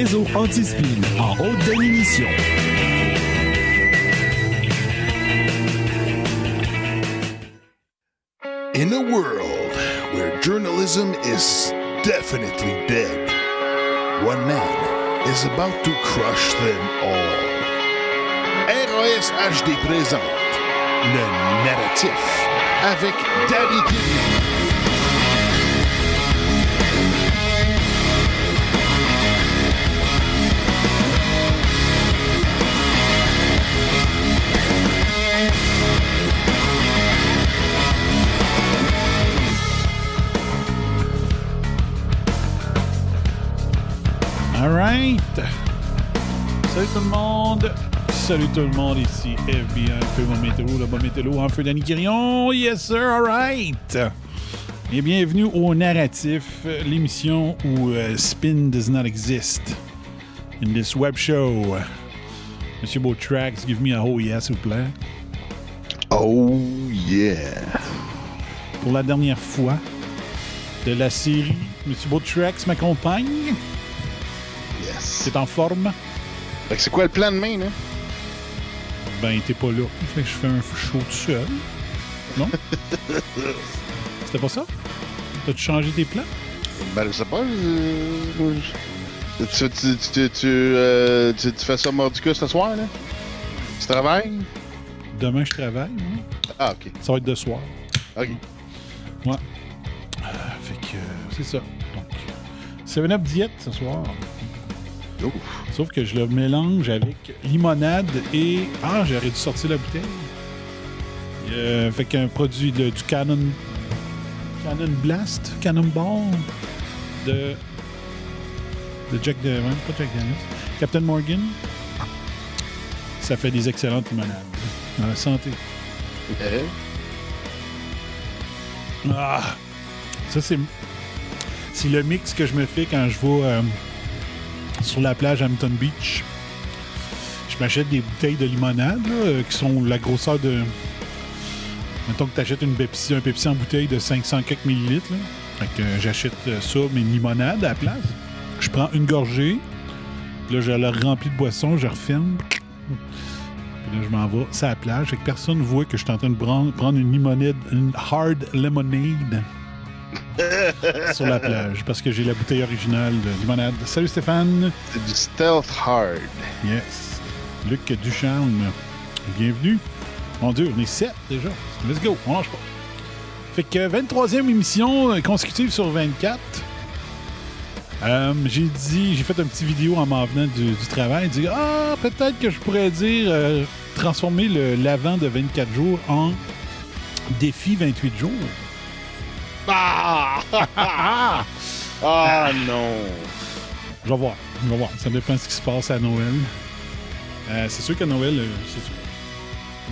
Réseau anti-spin en haute définition. In a world where journalism is definitely dead, one man is about to crush them all. RAS HD présente le narratif avec Daddy Kidney. Salut tout le monde. Salut tout le monde, ici FBI, Feu Mon Météo, le bon météo en feu Danny Quirion. Yes sir, all right. Et bienvenue au Narratif, l'émission où euh, spin does not exist. In this web show. Monsieur Beau Tracks, give me a oh yes, s'il vous plaît. Oh yeah. Pour la dernière fois de la série, Monsieur Beau Tracks m'accompagne. C'est en forme. Fait que c'est quoi le plan de main, là? Ben, t'es pas là. Fait que je fais un show tout seul. Non? C'était pas ça? T'as-tu changé tes plans? Ben, je sais pas. Tu, tu, tu, tu, euh, tu- tu fais ça mardi ce soir, là? Tu travailles? Demain, je travaille. hein? Ah, ok. Ça va être de soir. Ok. Ouais. Euh, fait que euh, c'est ça. Donc, 7-Up diète ce soir. Ouf. Sauf que je le mélange avec limonade et. Ah, j'aurais dû sortir la bouteille. Euh, fait qu'un produit de- du Canon. Canon Blast, Cannonball de. de Jack de. pas Jack Daniels. Captain Morgan. Ça fait des excellentes limonades. Euh, santé. Ah! Ça, c'est. C'est le mix que je me fais quand je vais euh, sur la plage Hampton Beach. Je m'achète des bouteilles de limonade euh, qui sont la grosseur de. Mettons que tu achètes un Pepsi en bouteille de 500 quelques millilitres. Fait que euh, j'achète euh, ça, mais une limonade à la place. Je prends une gorgée. Là, je la remplis de boisson, je referme. Puis là, je m'en vais sur la plage. Fait que personne ne voit que je suis en train de prendre une limonade, une hard lemonade sur la plage parce que j'ai la bouteille originale de limonade. Salut Stéphane. C'est du stealth hard. Yes. Luc Ducharme. Bienvenue. Mon Dieu, on est 7 déjà. Let's go. On lâche pas. Fait que 23e émission euh, consécutive sur 24. Euh, j'ai dit, j'ai fait un petit vidéo en m'en venant du, du travail. Dit, ah, peut-être que je pourrais dire euh, transformer le l'avant de 24 jours en défi 28 jours. Ah! ah non! Je vais voir. Je vais voir. Ça dépend de ce qui se passe à Noël. Euh, c'est sûr qu'à Noël, euh, c'est sûr.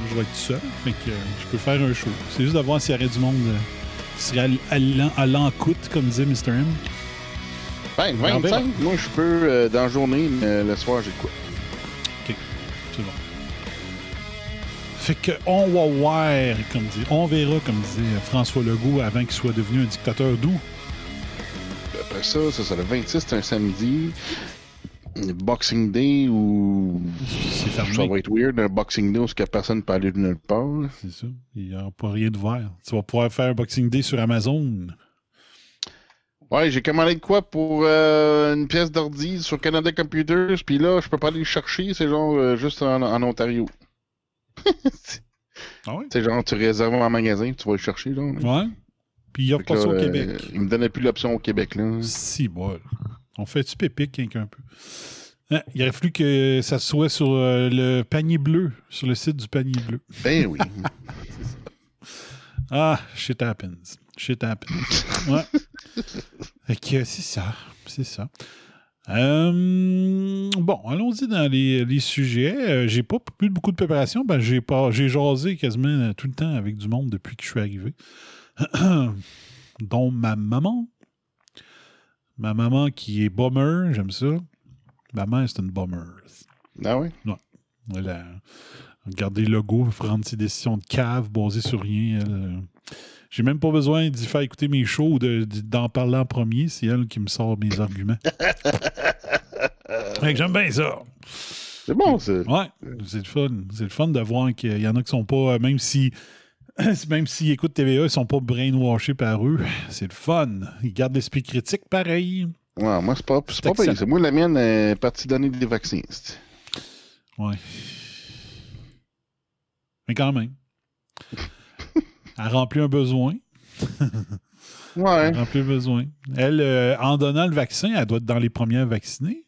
Je vais être tout seul. Fait que euh, je peux faire un show. C'est juste de voir s'il y aurait du monde qui serait à l'encoute, comme disait Mr. M. Ben, On verra. 25, moi je peux dans la journée, mais le soir j'ai quoi? OK. C'est bon. Fait que on va voir, comme dit. On verra, comme disait François Legault avant qu'il soit devenu un dictateur doux. Après ça, ça c'est le 26, c'est un samedi. Boxing Day ou. C'est Ça va être weird, un Boxing Day où que personne ne peut aller de nulle part. C'est ça. Il n'y aura pas rien de vert. Tu vas pouvoir faire un Boxing Day sur Amazon. Ouais, j'ai commandé de quoi pour euh, une pièce d'ordi sur Canada Computers, puis là, je peux pas aller le chercher, c'est genre euh, juste en, en Ontario. Ah ouais? C'est genre, tu réserves en magasin, tu vas le chercher, genre. là. Ouais. Puis il Fait que pas ça au euh, Québec. il me donnait plus l'option au Québec, là. Si, bol. On fait-tu pépique qu'un peu? Hein, il aurait fallu que ça soit sur euh, le panier bleu, sur le site du panier bleu. Ben oui. Ah, shit happens. Shit happens. Ouais. que c'est ça. C'est ça. Euh, bon, allons-y dans les, les sujets. Euh, j'ai pas eu beaucoup de préparation. Ben, j'ai pas, j'ai jasé quasiment euh, tout le temps avec du monde depuis que je suis arrivé. Dont ma maman. Ma maman qui est bomber, j'aime ça. Ma mère, c'est une bomber. ah oui? Elle a Regarder le logo, prendre ses décisions de cave basées sur rien. elle, euh, J'ai même pas besoin d'y faire écouter mes shows ou de- de- d'en parler en premier. C'est elle qui me sort mes arguments. Fait que j'aime bien ça. C'est bon, ça. Ouais, c'est le fun. C'est le fun de voir qu'il y en a qui sont pas, euh, même si même s'ils écoutent TVA, ils sont pas brainwashés par eux. C'est le fun. Ils gardent l'esprit critique pareil. Ouais, moi, c'est pas, c'est C'est pas payé. C'est moi, la mienne est partie donner des vaccins. c'est- Ouais. Mais quand même. Elle remplit un besoin. Ouais. Elle remplit un besoin. Elle, euh, en donnant le vaccin, elle doit être dans les premières vaccinées.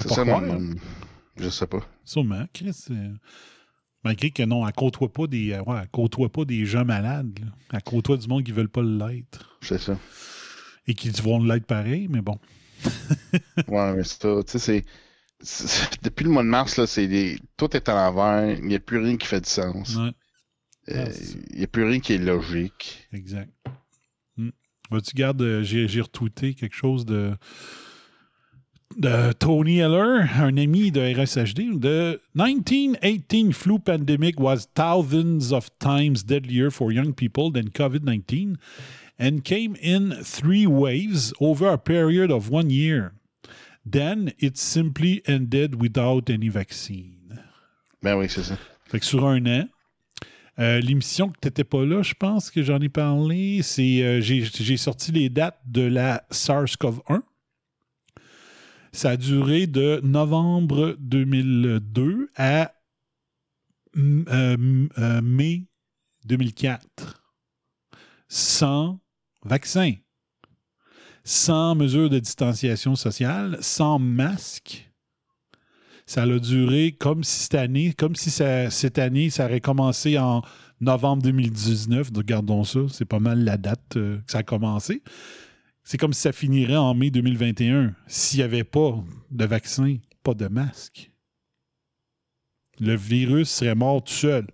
C'est ça, croire, mon- hein. Je sais pas. Sûrement, Chris. euh, malgré que non, elle côtoie pas des, euh, ouais, elle côtoie pas des gens malades. là. Elle côtoie du monde qui veulent pas l'être. C'est ça. Et qui vont l'être pareil, mais bon. Ouais, mais c'est ça. Tu sais, c'est. Depuis le mois de mars, là, c'est des... tout est à l'envers. Il n'y a plus rien qui fait du sens. Ouais, Euh, Ah. Il n'y a plus rien qui est logique. exact. Hmm. Vas-tu gardes, euh, j'ai retweeté quelque chose de, de Tony Heller, un ami de RSHD. The 1918 flu pandemic was thousands of times deadlier for young people than COVID-19 and came in three waves over a period of one year. Then it simply ended without any vaccine. Ben oui, c'est ça. Fait que sur un an, euh, l'émission que tu n'étais pas là, je pense que j'en ai parlé, c'est euh, j'ai sorti les dates de la SARS-CoV-1. Ça a duré de novembre 2002 à euh, euh, mai 2004. Sans vaccin, sans mesure de distanciation sociale, sans masque. Ça a duré comme si cette année, comme si ça- cette année, ça aurait commencé en novembre 2019. Regardons ça, c'est pas mal la date euh, que ça a commencé. C'est comme si ça finirait en mai 2021 s'il n'y avait pas de vaccin, pas de masque. Le virus serait mort tout seul.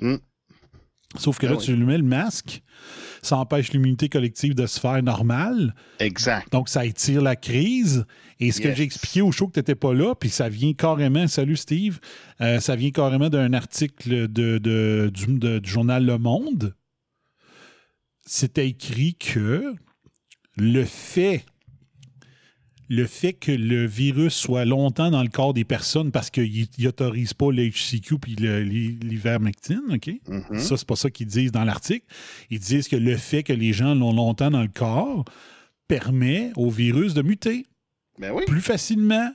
Hmm. Sauf que Ah là, oui. tu lui mets le masque, ça empêche l'immunité collective de se faire normale. Exact. Donc, ça étire la crise. Et ce que j'ai expliqué au show que tu n'étais pas là, puis ça vient carrément, salut Steve, euh, ça vient carrément d'un article de, de- du, de- du journal Le Monde. C'était écrit que le fait, le fait que le virus soit longtemps dans le corps des personnes parce qu'il n'autorise pas le HCQ puis l'ivermectine, OK? Mhm. Ça, c'est pas ça qu'ils disent dans l'article. Ils disent que le fait que les gens l'ont longtemps dans le corps permet au virus de muter Ben oui. plus facilement.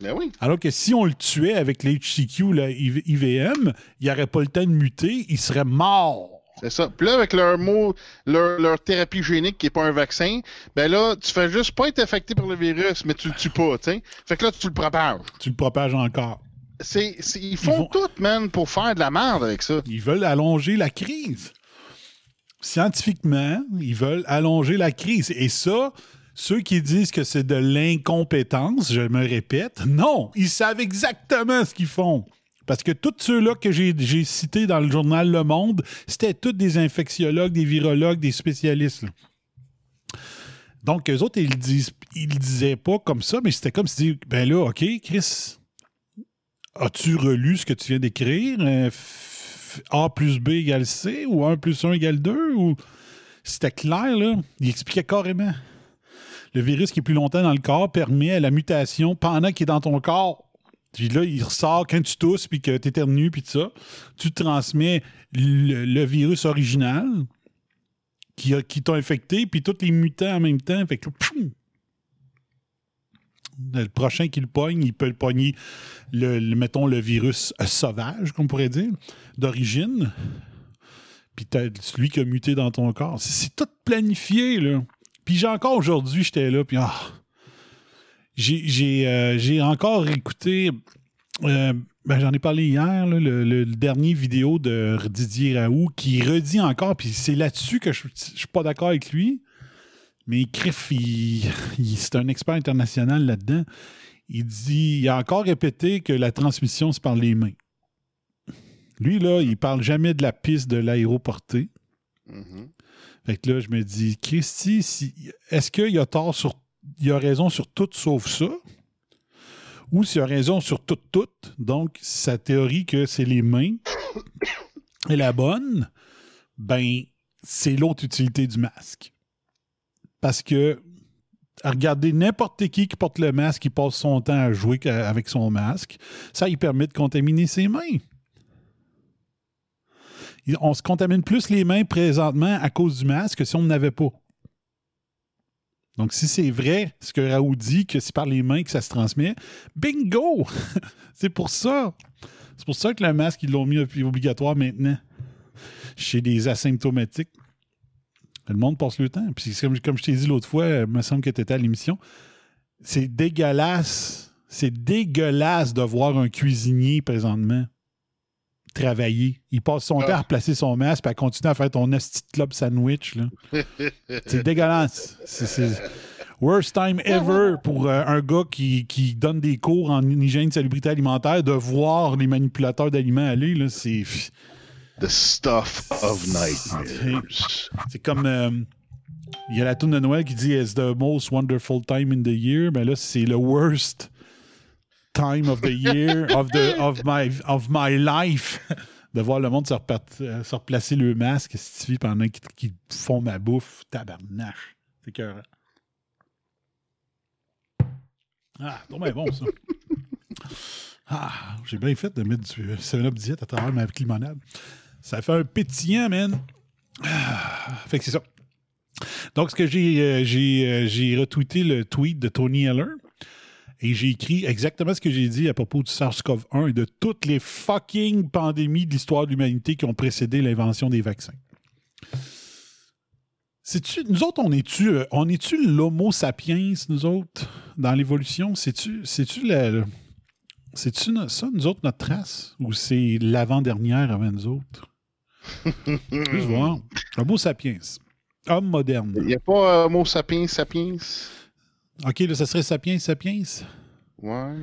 Ben oui. Alors que si on le tuait avec l'HCQ, la IV- IVM, il n'aurait pas le temps de muter, il serait mort. C'est ça. Puis là, avec leur mot, leur, leur thérapie génique qui n'est pas un vaccin, ben là, tu fais juste pas être affecté par le virus, mais tu le tues pas, tu sais. Fait que là, tu le propages. Tu le propages encore. C'est, c'est- ils font vont- tout, man, pour faire de la merde avec ça. Ils veulent allonger la crise. Scientifiquement, ils veulent allonger la crise. Et ça, ceux qui disent que c'est de l'incompétence, je me répète, non, ils savent exactement ce qu'ils font. Parce que tous ceux-là que j'ai cités dans le journal Le Monde, c'était tous des infectiologues, des virologues, des spécialistes. Donc, eux autres, ils le disent, ils le disaient pas comme ça, mais c'était comme si, ben là, OK, Chris, as-tu relu ce que tu viens d'écrire? Euh, A plus B égale C ou 1 plus 1 égale 2? Ou... C'était clair, là. Il expliquait carrément. Le virus qui est plus longtemps dans le corps permet à la mutation pendant qu'il est dans ton corps. Puis là, il ressort quand tu tousses, puis que tu éternues, puis tout ça. Tu transmets le, virus original qui, qui t'a infecté, puis tous les mutants en même temps. Fait que, le prochain qui le pogne, il peut le pogner, le, mettons, le virus euh, sauvage, qu'on pourrait dire, d'origine. Puis celui qui a muté dans ton corps. C'est, tout planifié, là. Puis j'ai encore aujourd'hui, j'étais là, puis ah, j'ai, euh, j'ai encore écouté, euh, ben, j'en ai parlé hier, là, le, le- dernier vidéo de Didier Raoult qui redit encore, puis c'est là-dessus que je, je suis pas d'accord avec lui. Mais Criff, il- il- c'est un expert international là-dedans. Il dit, il a encore répété que la transmission, c'est par les mains. Lui, là, il parle jamais de la piste de l'aéroportée. Mhm. Fait que là, je me dis, Christy, si, est-ce qu'il a tort sur. Il a raison sur tout sauf ça? ou s'il a raison sur tout, tout, donc sa théorie que c'est les mains est la bonne, ben, c'est l'autre utilité du masque. Parce que, à regarder n'importe qui qui porte le masque, qui passe son temps à jouer avec son masque, ça lui permet de contaminer ses mains. Il- On se contamine plus les mains présentement à cause du masque que si on n'avait pas. Donc, si c'est vrai, ce que Raoult dit, que c'est par les mains que ça se transmet, bingo! c'est pour ça. C'est pour ça que le masque, ils l'ont mis obligatoire maintenant chez les asymptomatiques. Le monde passe le temps. Puis, comme, comme je t'ai dit l'autre fois, il me semble que tu étais à l'émission, c'est dégueulasse. C'est dégueulasse de voir un cuisinier présentement travailler. Il passe son Ah. temps à replacer son masque et à continuer à faire ton esti club sandwich. là. c'est dégueulasse. C'est- worst time ever pour euh, un gars qui, qui donne des cours en hygiène de salubrité alimentaire de voir les manipulateurs d'aliments aller. là. C'est. The stuff of nightmares. C'est comme. euh, il y a la tune de Noël qui dit It's the most wonderful time in the year? Ben là, c'est le worst time of the year, of, the, of, my, of my life. De voir le monde se, euh, se replacer le masque Stevie, pendant qu'ils font ma bouffe. Tabarnache. C'est cœur. Ah, c'est donc bien bon, ça. Ah, j'ai bien fait de mettre du 7-Up diète à travers ma limonade. Ça fait un pétillant, man. Ah, fait que c'est ça. Donc, ce que j'ai, euh, j'ai, euh, j'ai retweeté le tweet de Tony Heller et j'ai écrit exactement ce que j'ai dit à propos du SARS-CoV-1 et de toutes les fucking pandémies de l'histoire de l'humanité qui ont précédé l'invention des vaccins. C'est-tu, nous autres, on est-tu, euh, on est-tu l'homo sapiens, nous autres, dans l'évolution? C'est-tu, c'est-tu ça, nous autres, notre trace? Ou c'est l'avant-dernière avant nous autres? Juste voir. Homo sapiens. Homme moderne. Il n'y a pas euh, mot sapiens, sapiens? OK, là, ça serait sapiens, sapiens? Ouais,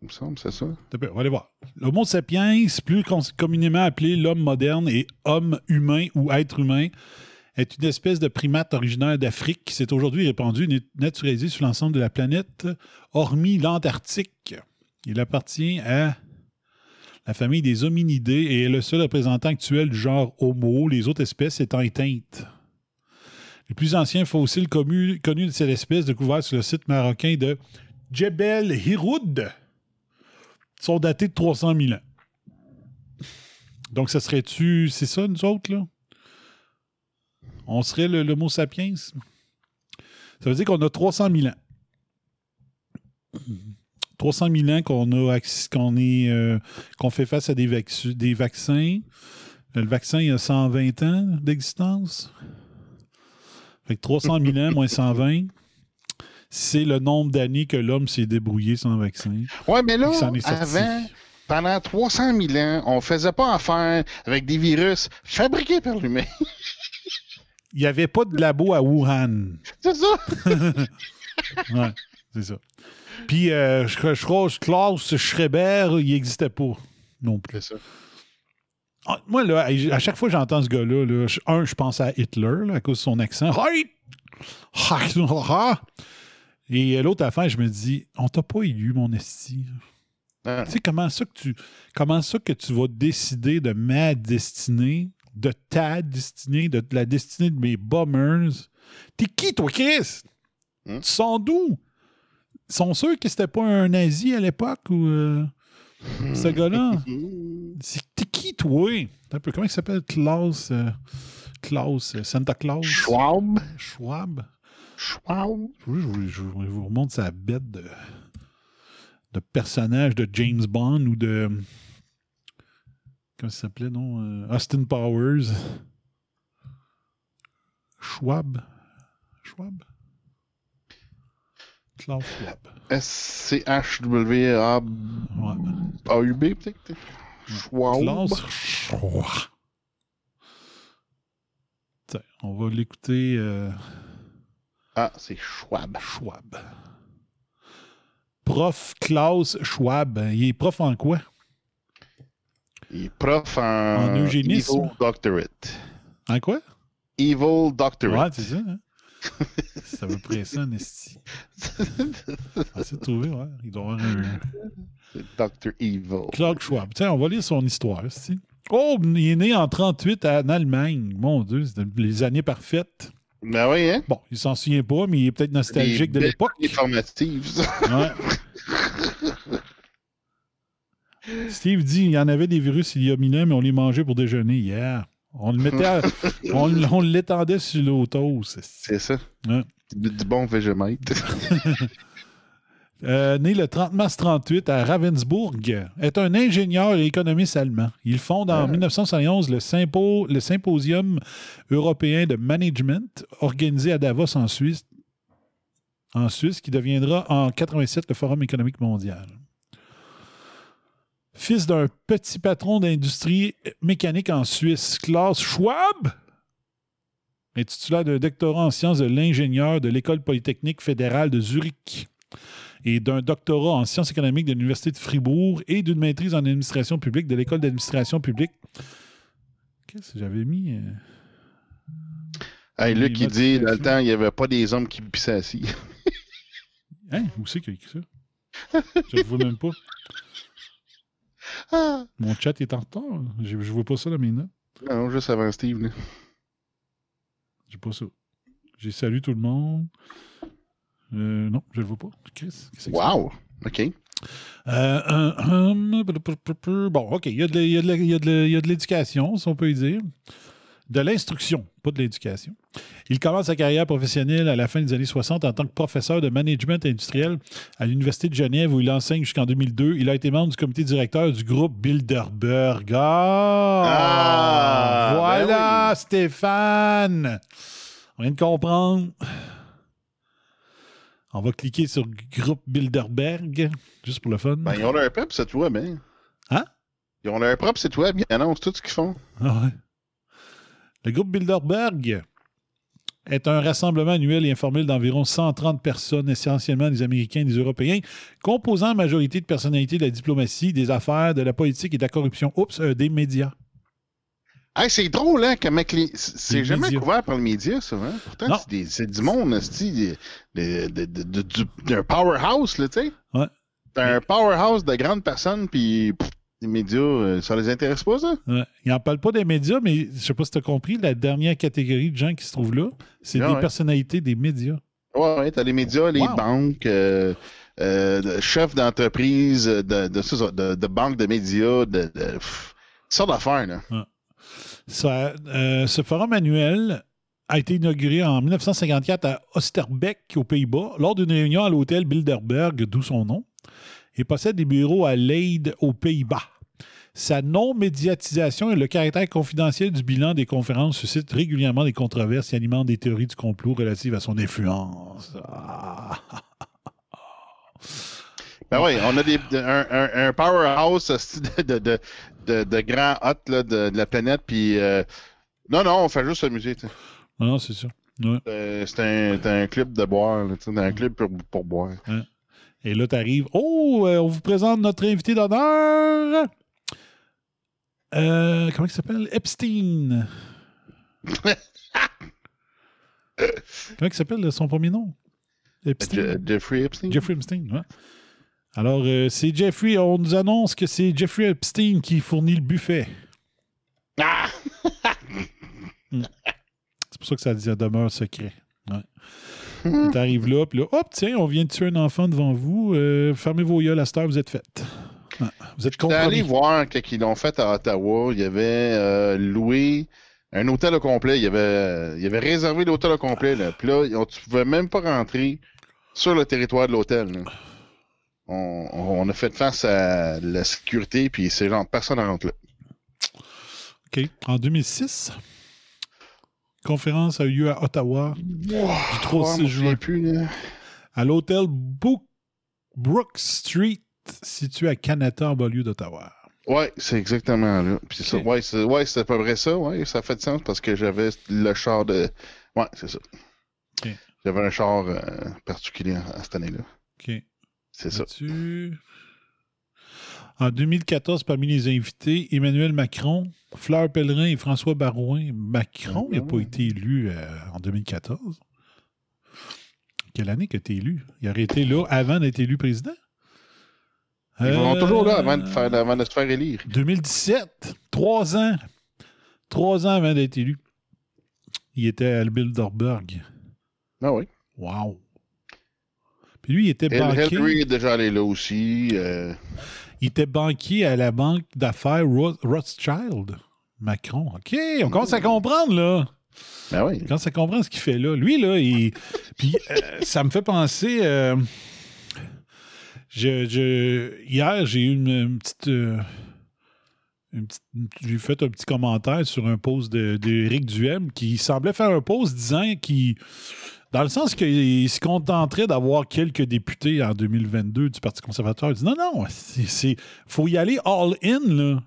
il me semble, c'est ça. On va aller voir. L'Homo sapiens, plus communément appelé l'homme moderne et homme humain ou être humain, est une espèce de primate originaire d'Afrique qui s'est aujourd'hui répandu et naturalisé sur l'ensemble de la planète, hormis l'Antarctique. Il appartient à la famille des hominidés et est le seul représentant actuel du genre Homo, les autres espèces étant éteintes. Les plus anciens fossiles connus, connus de cette espèce, découverts sur le site marocain de Djebel Hiroud, sont datés de 300 000 ans. Donc, ça serait-tu. C'est ça, nous autres, là? On serait le l'Homo sapiens? Ça veut dire qu'on a 300 000 ans. 300 000 ans qu'on a euh, qu'on fait face à des, des vaccins. Le vaccin, il a 120 ans d'existence. Fait que 300 000 ans moins 120, c'est le nombre d'années que l'homme s'est débrouillé sans vaccin. Ouais, mais là, avant, pendant 300 000 ans, on faisait pas affaire avec des virus fabriqués par l'humain. Il n'y avait pas de labo à Wuhan. c'est ça? Ouais, c'est ça. Puis, euh, je, je crois que Klaus Schreiber, il n'existait pas non plus. C'est ça. Ah, Moi, là, à chaque fois que j'entends ce gars-là, là, un, je pense à Hitler, là, à cause de son accent. Et l'autre affaire, je me dis, on t'a pas élu, mon esti. Ah. Tu sais, comment ça que tu comment ça que tu vas décider de ma destinée, de ta destinée, de la destinée de mes bombers? T'es qui, toi, Chris? Hmm? Tu sens d'où? Sont sûrs que c'était pas un nazi à l'époque ou euh, ce gars-là? C'est- T'es qui, toi? Un peu, comment il s'appelle? Klaus. euh, Klaus, euh, Santa Claus? Schwab? Schwab? Schwab? Je vous, je vous- je vous- je vous remonte sa bête de, de personnage de James Bond ou de. Comment ça s'appelait, non? Euh, Austin Powers. Schwab. Schwab? Klaus Schwab. S-C-H-W-A-U-B, Ouais. peut-être? Schwab? Schwab. Tiens, on va l'écouter. euh, Ah, c'est Schwab. Schwab. Prof Klaus Schwab. Il est prof en quoi? Il est prof en, En eugénisme. Evil Doctorate. En quoi? Evil Doctorate. Ouais, c'est ça. hein? C'est à peu près ça, Nesty. Ah, c'est trouvé, ouais. Il doit avoir un. Dr. Evil. Clark Schwab. Tiens, on va lire son histoire, si. Oh, il est né en 38 en Allemagne. Mon Dieu, c'est les années parfaites. Ben oui, hein? Bon, il s'en souvient pas, mais il est peut-être nostalgique de l'époque. belles formatives, ça. Ouais. Steve dit il y en avait des virus il y a mille ans, mais on les mangeait pour déjeuner hier. On le mettait à- on, on l'étendait sur l'auto. C'est ça. Ouais. Du, du bon végémètre. Euh, né le 30 mars 38 à Ravensbourg, est un ingénieur et économiste allemand. Il fonde en Ah. 1971 le, sympo- le Symposium européen de management organisé à Davos en Suisse, en Suisse, qui deviendra en 87 le Forum économique mondial. Fils d'un petit patron d'industrie mécanique en Suisse, Klaus Schwab, est titulaire d'un doctorat en sciences de l'ingénieur de l'École polytechnique fédérale de Zurich et d'un doctorat en sciences économiques de l'Université de Fribourg et d'une maîtrise en administration publique de l'École d'administration publique. Qu'est-ce que j'avais mis? euh? Hey, Luc, il dit, dans le temps, il n'y avait pas des hommes qui pissaient assis. Hein? Où c'est qu'il a écrit ça? Je ne vois même pas. Ah! Mon chat est en retard. Je ne vois pas ça dans mes notes. Non, juste avant Steve. là. J'ai pas ça. J'ai salué tout le monde. Euh, non, je le vois pas. Qu'est-ce qu'est-ce que c'est? Wow! OK. Euh, bon, OK. Il y a de de l'éducation, si on peut y dire. De l'instruction, pas de l'éducation. Il commence sa carrière professionnelle à la fin des années 60 en tant que professeur de management industriel à l'Université de Genève où il enseigne jusqu'en 2002. Il a été membre du comité directeur du groupe Bilderberg. Ah! Ah, voilà, ben Stéphane! On vient de comprendre. On va cliquer sur groupe Bilderberg, juste pour le fun. Ben, ils ont leur propre site web, hein? Hein? Ils ont leur propre site web, ils annoncent tout ce qu'ils font. Ah ouais. Le groupe Bilderberg est un rassemblement annuel et informel d'environ 130 personnes, essentiellement des Américains et des Européens, composant en majorité de personnalités de la diplomatie, des affaires, de la politique et de la corruption. Oups, euh, des médias. Hey, c'est drôle, hein, comment que les... c'est- Les jamais médias. couvert par le média, ça, hein? Pourtant, c'est du monde, c'est d'un powerhouse, là, tu sais. Ouais. Un powerhouse de grandes personnes, puis les médias, euh, ça les intéresse pas, ça? Ouais. Ils n'en parlent pas des médias, mais je ne sais pas si tu as compris, la dernière catégorie de gens qui se trouvent là, c'est Ah des ouais. personnalités des médias. Ouais, ouais, t'as les médias, les Wow. banques, euh, euh, chefs d'entreprise, de, de, c'est ça, de, de banques de médias, de, de sortes d'affaires, là. Ça, euh, ce forum annuel a été inauguré en 1954 à Osterbeek, aux Pays-Bas, lors d'une réunion à l'hôtel Bilderberg, d'où son nom, et possède des bureaux à Leyde, aux Pays-Bas. Sa non-médiatisation et le caractère confidentiel du bilan des conférences suscitent régulièrement des controverses et alimentent des théories du complot relatives à son influence. Ah. Ben oui, on a des, un, un, un powerhouse de, de, de, de, de grands là, de, la planète, puis euh, non, non, on fait juste s'amuser, tu sais. Non, non, c'est ça. Ouais. Euh, C'est un, c'est un club de boire, sais, un club pour, pour boire. Et là, tu arrives. Oh, euh, on vous présente notre invité d'honneur. Euh, comment il s'appelle? Epstein. comment il s'appelle son premier nom? Epstein. Je- Jeffrey Epstein. Jeffrey Epstein, ouais. Alors, euh, c'est Jeffrey. On nous annonce que c'est Jeffrey Epstein qui fournit le buffet. Ah! C'est pour ça que ça, ça demeure secret. Ouais. T'arrives là, puis là, hop, tiens, on vient de tuer un enfant devant vous. euh, fermez vos yeux cette heure, vous êtes faites. Vous êtes allé voir quand ils l'ont fait à Ottawa. Il y avait euh, loué un hôtel au complet. Il y avait, il y avait réservé l'hôtel au complet. Là. Puis là, on- tu pouvais même pas rentrer sur le territoire de l'hôtel. On, on a fait face à la sécurité, puis c'est genre, personne ne rentre là. OK. En 2006, conférence a eu lieu à Ottawa du 3 au Ouais, 6 moi, je juin sais plus, là. à l'hôtel Brook Street, situé à Canada, en banlieue d'Ottawa. Ouais, c'est exactement là. Puis c'est Ok. ça. Ouais, c'est ouais, à peu près ça. Ouais, ça fait sens parce que j'avais le char de. Ouais, c'est ça. J'avais un char euh, particulier à cette année-là. OK. C'est ça. En 2014, parmi les invités, Emmanuel Macron, Fleur Pellerin et François Barouin. Macron n'a pas été élu euh, en 2014. Quelle année que tu es élu? Il aurait été là avant d'être élu président? Ils vont Euh, toujours là avant de, faire, avant de se faire élire. 2017, trois ans. Trois ans avant d'être élu. Il était à Bilderberg. Ah oui. Wow. Puis lui, il était banquier. Hillary est déjà allé là aussi. euh, Il était banquier à la banque d'affaires Ro- Rothschild. Macron. OK, on commence à comprendre, là. Ben oui. On commence à comprendre ce qu'il fait là. Lui, là, il. Puis, euh, ça me fait penser. euh, je, Hier, j'ai eu une, une petite. euh, une petite- j'ai fait un petit commentaire sur un post de- d'Éric Duhem qui semblait faire un post disant qu'il. Dans le sens qu'il se contenterait d'avoir quelques députés en 2022 du Parti conservateur. Il dit non, non, il faut y aller all-in, là.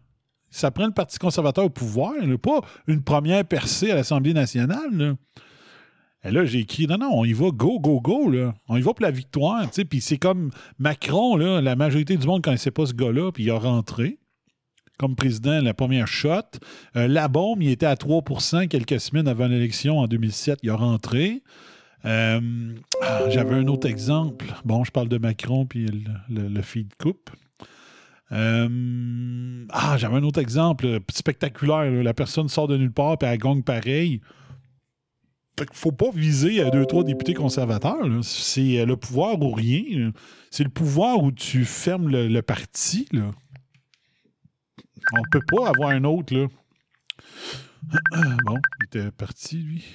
Ça prend le Parti conservateur au pouvoir, pas une première percée à l'Assemblée nationale. Là. Et là, j'ai écrit non, non, on y va go, go, go. Là. On y va pour la victoire. Puis c'est comme Macron, là, la majorité du monde ne connaissait pas ce gars-là, puis il a rentré comme président la première shot. Euh, la bombe, il était à 3% quelques semaines avant l'élection en 2007. Il a rentré. Euh, ah, J'avais un autre exemple. Bon, je parle de Macron puis le, feed coupe. Euh, ah, j'avais un autre exemple spectaculaire. La personne sort de nulle part puis elle gagne pareil. Fait qu'il faut pas viser à deux, trois députés conservateurs. C'est euh, le pouvoir ou rien. C'est le pouvoir où tu fermes le, parti. Là. On peut pas avoir un autre. Là. Bon, il était parti, lui.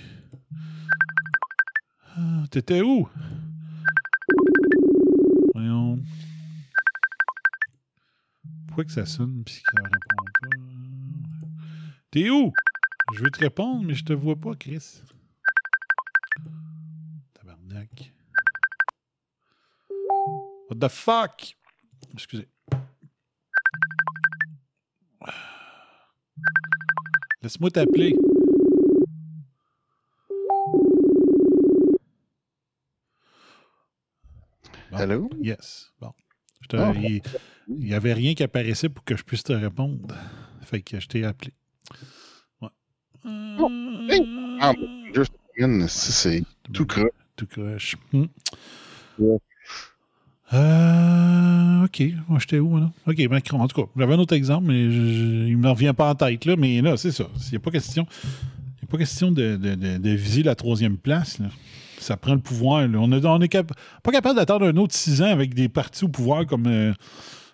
Ah, T'étais où? Voyons. Pourquoi que ça sonne puis qu'elle répond pas? T'es où? Je veux te répondre, mais je te vois pas, Chris. Tabarnak. What the fuck? Excusez. Laisse-moi t'appeler. Bon. Hello? Yes. Bon. Te- il n'y avait rien qui apparaissait pour que je puisse te répondre. Fait que je t'ai appelé. Ouais. hey. Ah, si c'est tout croche. Hmm. Ouais. Euh, OK. Moi, j'étais où, là? OK, Macron. En tout cas, j'avais un autre exemple, mais je- je- il ne me revient pas en tête, là. Mais là, c'est ça. Il n'y a pas question, il y a pas question de, de- de- de viser la troisième place, là. Ça prend le pouvoir. là. On est, on est cap- pas capable d'attendre un autre six ans avec des partis au pouvoir comme euh,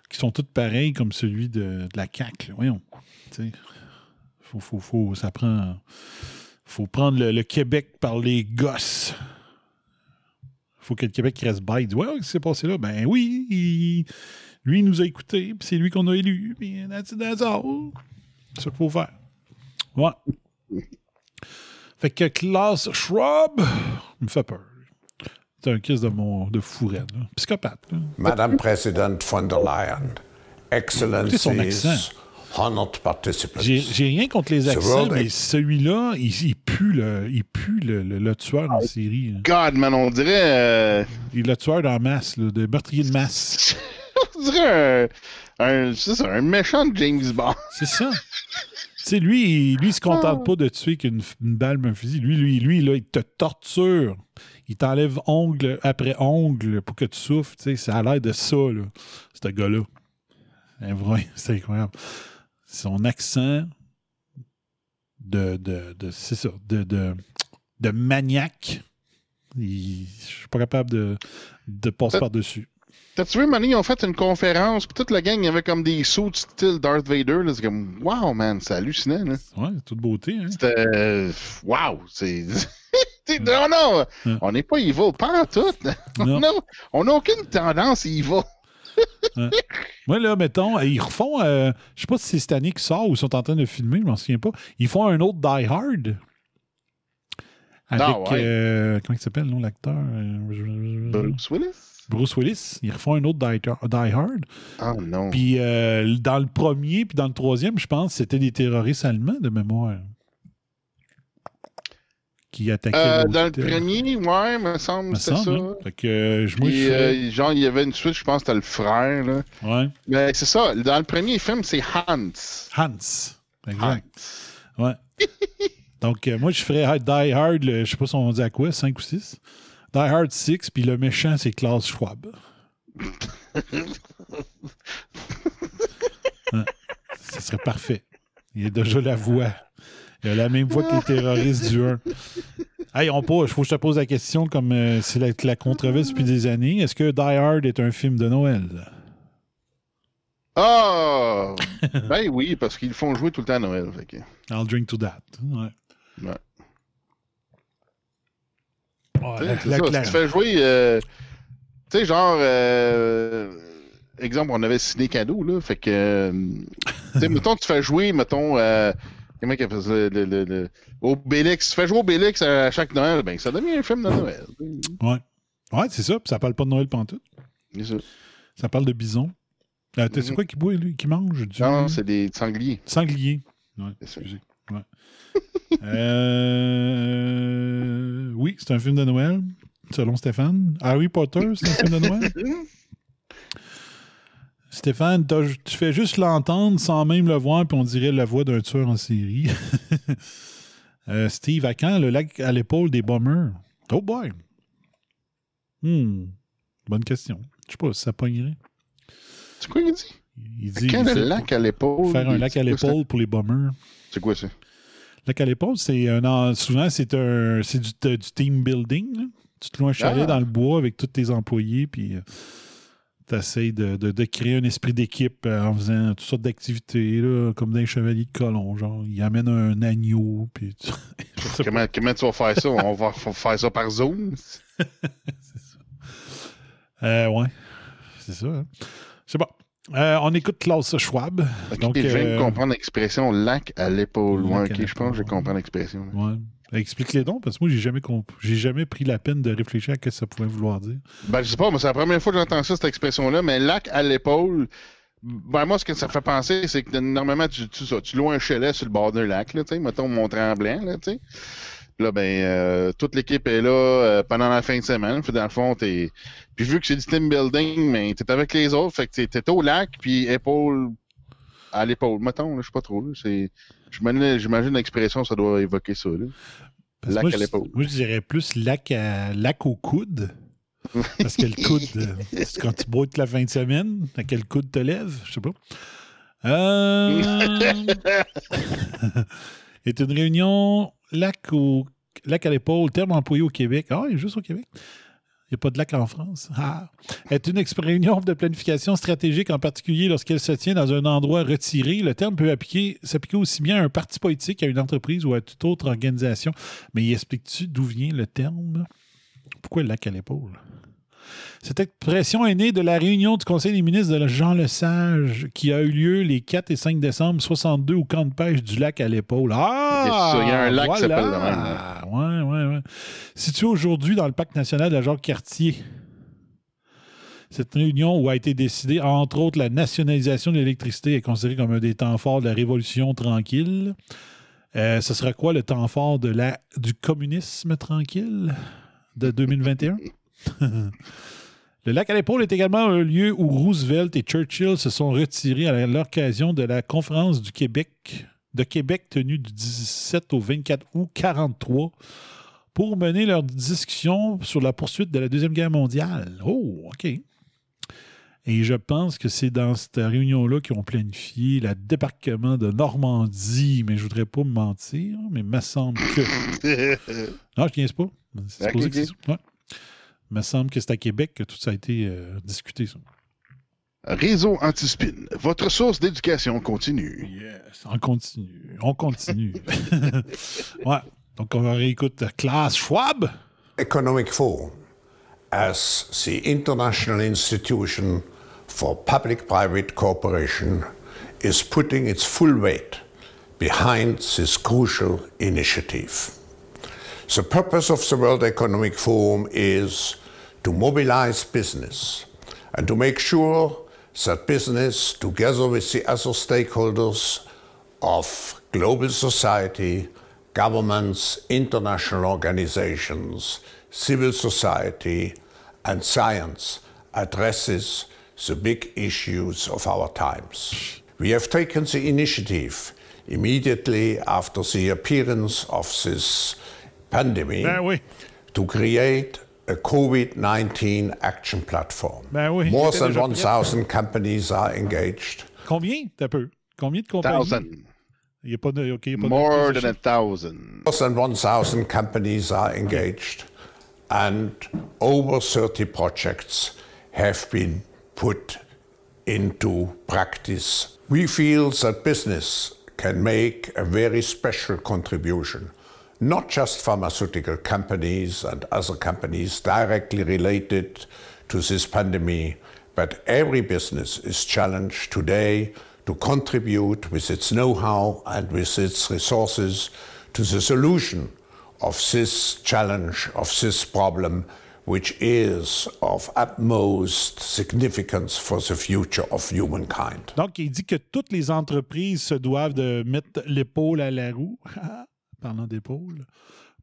qui sont tous pareils comme celui de, de la CAQ. là. Voyons. Faut, faut, faut, ça prend. faut prendre le, le Québec par les gosses. Faut que le Québec reste bête. Il dit, Ouais, qu'est-ce qui s'est passé là? Ben oui, il- lui, il nous a écoutés, puis c'est lui qu'on a élu. Puis that's, that's all. C'est ça qu'il faut faire. Ouais. Fait que Klaus Schwab me fait peur. C'est un kiss de mon de là. Psychopathe. là. Madam President von der Leyen. Excellencies. J'ai j'ai rien contre les accents, mais Ex- celui-là, il, il pue, le, il pue le, le- le tueur en série. là. God, man, on dirait. euh, Il est le tueur en masse, là, de meurtrier de masse. on dirait un. un c'est ça, un méchant de James Bond. C'est ça. Tu sais, lui, il- lui, il se contente pas de tuer qu'une une balle, un fusil. Lui, lui, lui, là, il te torture. Il t'enlève ongle après ongle pour que tu souffres. Tu sais, ça a l'air de ça, là, ce gars-là. C'est incroyable. Son accent de, de, de c'est ça, de, de, de maniaque. Il- Je suis pas capable de, de passer par-dessus. T'as-tu vu, Manny, ils ont fait une conférence, puis toute la gang, il y avait comme des sauts style Darth Vader. là, C'est comme, wow, man, c'est hallucinant. Là. Ouais, c'est toute beauté. Hein? C'était. euh, wow, c'est. Non, non, Ouais. on n'est pas evil, pas en tout. Non. Non, on n'a aucune tendance evil. Moi, là, mettons, ils refont, euh, je sais pas si c'est cette année qui sort ou ils sont en train de filmer, je m'en souviens pas. Ils font un autre Die Hard. Avec, Ah, ouais. euh, comment il s'appelle, non, l'acteur? Euh, Bruce Willis? Bruce Willis. Ils refont un autre Die, Die Hard. Ah non. Puis euh, dans le premier, puis dans le troisième, je pense, c'était des terroristes allemands de mémoire. Qui attaquaient Euh, dans le premier, ouais, me semble, c'est ça. hein. Fait que, euh, je- moi, Puis, je ferais- euh, genre, il y avait une suite, je pense que c'était le frère. Là. ouais. Mais c'est ça, dans le premier film, c'est Hans. Hans. Hans. Exact. Ouais. Donc, moi, je ferais Die Hard, le- je sais pas si on dit à quoi, 5 ou 6. Die Hard 6, puis le méchant, c'est Klaus Schwab. Hein? Ce serait parfait. Il a déjà la voix. Il a la même voix que les terroristes du 1. Hey, on pose, faut que je te pose la question comme euh, c'est la, la controverse depuis des années. Est-ce que Die Hard est un film de Noël? Ah! ben oui, parce qu'ils font jouer tout le temps à Noël. fait que- I'll drink to that. Ouais. Ouais. La- la ça, si tu fais jouer. euh, tu sais, genre. euh, exemple, on avait ciné cadeau, là. Fait que. tu sais, mettons, tu fais jouer, mettons. Comment appelle ça? Le, le, le- Obélix. Tu fais jouer Obélix à chaque Noël, ben ça devient un film de Noël. Ouais. Ouais, c'est ça. Puis ça parle pas de Noël pantoute. C'est ça. Ça parle de bison. Euh, c'est Mhm. quoi qui boit, lui, qui mange? Du Non, c'est des sangliers. sanglier. Ouais, excusez. Ouais. Euh, Oui, c'est un film de Noël, selon Stéphane. Harry Potter, c'est un film de Noël? Stéphane, tu fais juste l'entendre sans même le voir, puis on dirait la voix d'un tueur en série. Euh, Steve, à quand le lac à l'épaule des bombers? Oh boy! Hmm. Bonne question. Je sais pas si ça pognerait. C'est quoi il dit? Il dit Quand il le lac à l'épaule. faire un lac à l'épaule pour les bombers. C'est quoi ça? Lac à l'épaule, c'est un en- souvent c'est un c'est du, t- du team building. là. Tu te loues un chalet Ah. dans le bois avec tous tes employés, puis tu essaies de, de- de créer un esprit d'équipe euh, en faisant toutes sortes d'activités, comme dans les chevaliers de colon. Genre, ils amènent un agneau, puis tu- je sais pas. Comment, comment tu vas faire ça? On va faire ça par Zoom? Euh, ouais, c'est ça. hein. C'est bon. Euh, on écoute Klaus Schwab. Donc, je viens euh, de comprendre l'expression lac à Ouais, à ok, je pense que je comprends l'expression. là. Ouais. Explique-les donc, parce que moi, j'ai jamais j'ai jamais pris la peine de réfléchir à ce que ça pouvait vouloir dire. Ben, je sais pas, mais c'est la première fois que j'entends ça, cette expression-là, mais lac à l'épaule, ben, moi, ce que ça fait penser, c'est que normalement, tu, tu, tu loues un chalet sur le bord d'un lac, là, tu sais, mettons Mont-Tremblant, là, tu sais. Là, ben, euh, toute l'équipe est là euh, pendant la fin de semaine. Puis dans le fond, t'es. Puis vu que c'est du team building, mais t'es avec les autres, fait que t'es au lac, puis épaule à l'épaule. Mettons, je sais pas trop. J'imagine l'expression, ça doit évoquer ça, là. Lac moi, à l'épaule. Moi, je dirais plus lac, à, lac au coude. Parce que le coude, c'est quand tu toute la fin de semaine, à quel coude te lève, je sais pas. Euh... est une réunion lac, au, lac à l'épaule, terme employé au Québec. Ah, il est juste au Québec. Il n'y a pas de lac en France. Ah. Est une réunion de planification stratégique, en particulier lorsqu'elle se tient dans un endroit retiré. Le terme peut appliquer- s'appliquer aussi bien à un parti politique, à une entreprise ou à toute autre organisation. Mais expliques-tu d'où vient le terme? Pourquoi le lac à l'épaule? Cette expression est née de la réunion du Conseil des ministres de Jean Lesage qui a eu lieu les 4 et 5 décembre 62 au camp de pêche du lac à l'épaule. Ah! Il y a un lac qui s'appelle de même, là. Ouais, ouais, ouais. Situé aujourd'hui dans le parc national de la Jacques-Cartier. Cette réunion où a été décidée, entre autres, la nationalisation de l'électricité est considérée comme un des temps forts de la Révolution tranquille. Euh, ce sera quoi le temps fort de la, du communisme tranquille de 2021? Le lac à l'épaule est également un lieu où Roosevelt et Churchill se sont retirés à l'occasion de la conférence du Québec, de Québec tenue du 17 au 24 août 43 pour mener leurs discussions sur la poursuite de la Deuxième Guerre mondiale. Oh, OK. Et je pense que c'est dans cette réunion-là qu'ils ont planifié le débarquement de Normandie, mais je voudrais pas me mentir, mais il me semble que... Non, je ne pas. C'est Ok, supposé que ok. c'est ça. Ouais. Il me semble que c'est à Québec que tout ça a été euh, discuté. Ça. Réseau Antispin, votre source d'éducation continue. Yes, on continue. On continue. ouais. Donc, on réécoute la classe Schwab. Economic Forum, as the international institution for public private cooperation, is putting its full weight behind this crucial initiative. The purpose of the World Economic Forum is to mobilize business and to make sure that business, together with the other stakeholders of global society, governments, international organizations, civil society, and science, addresses the big issues of our times. We have taken the initiative immediately after the appearance of this pandemic Ben oui. to create a COVID 19 action platform. Ben oui, More than 1,000 companies are engaged. Combien? T'as peu. Combien de compagnies? Thousand. Il n'y a pas de. OK, il y a pas More de than a thousand. More than 1,000 companies are engaged, and over 30 projects have been put into practice. We feel that business can make a very special contribution, not just pharmaceutical companies and other companies directly related to this pandemic, but every business is challenged today to contribute with its know how and with its resources to the solution of this challenge, of this problem, which is of utmost significance for the future of humankind. Donc, il dit que toutes les entreprises se doivent de mettre l'épaule à la roue, parlant d'épaule,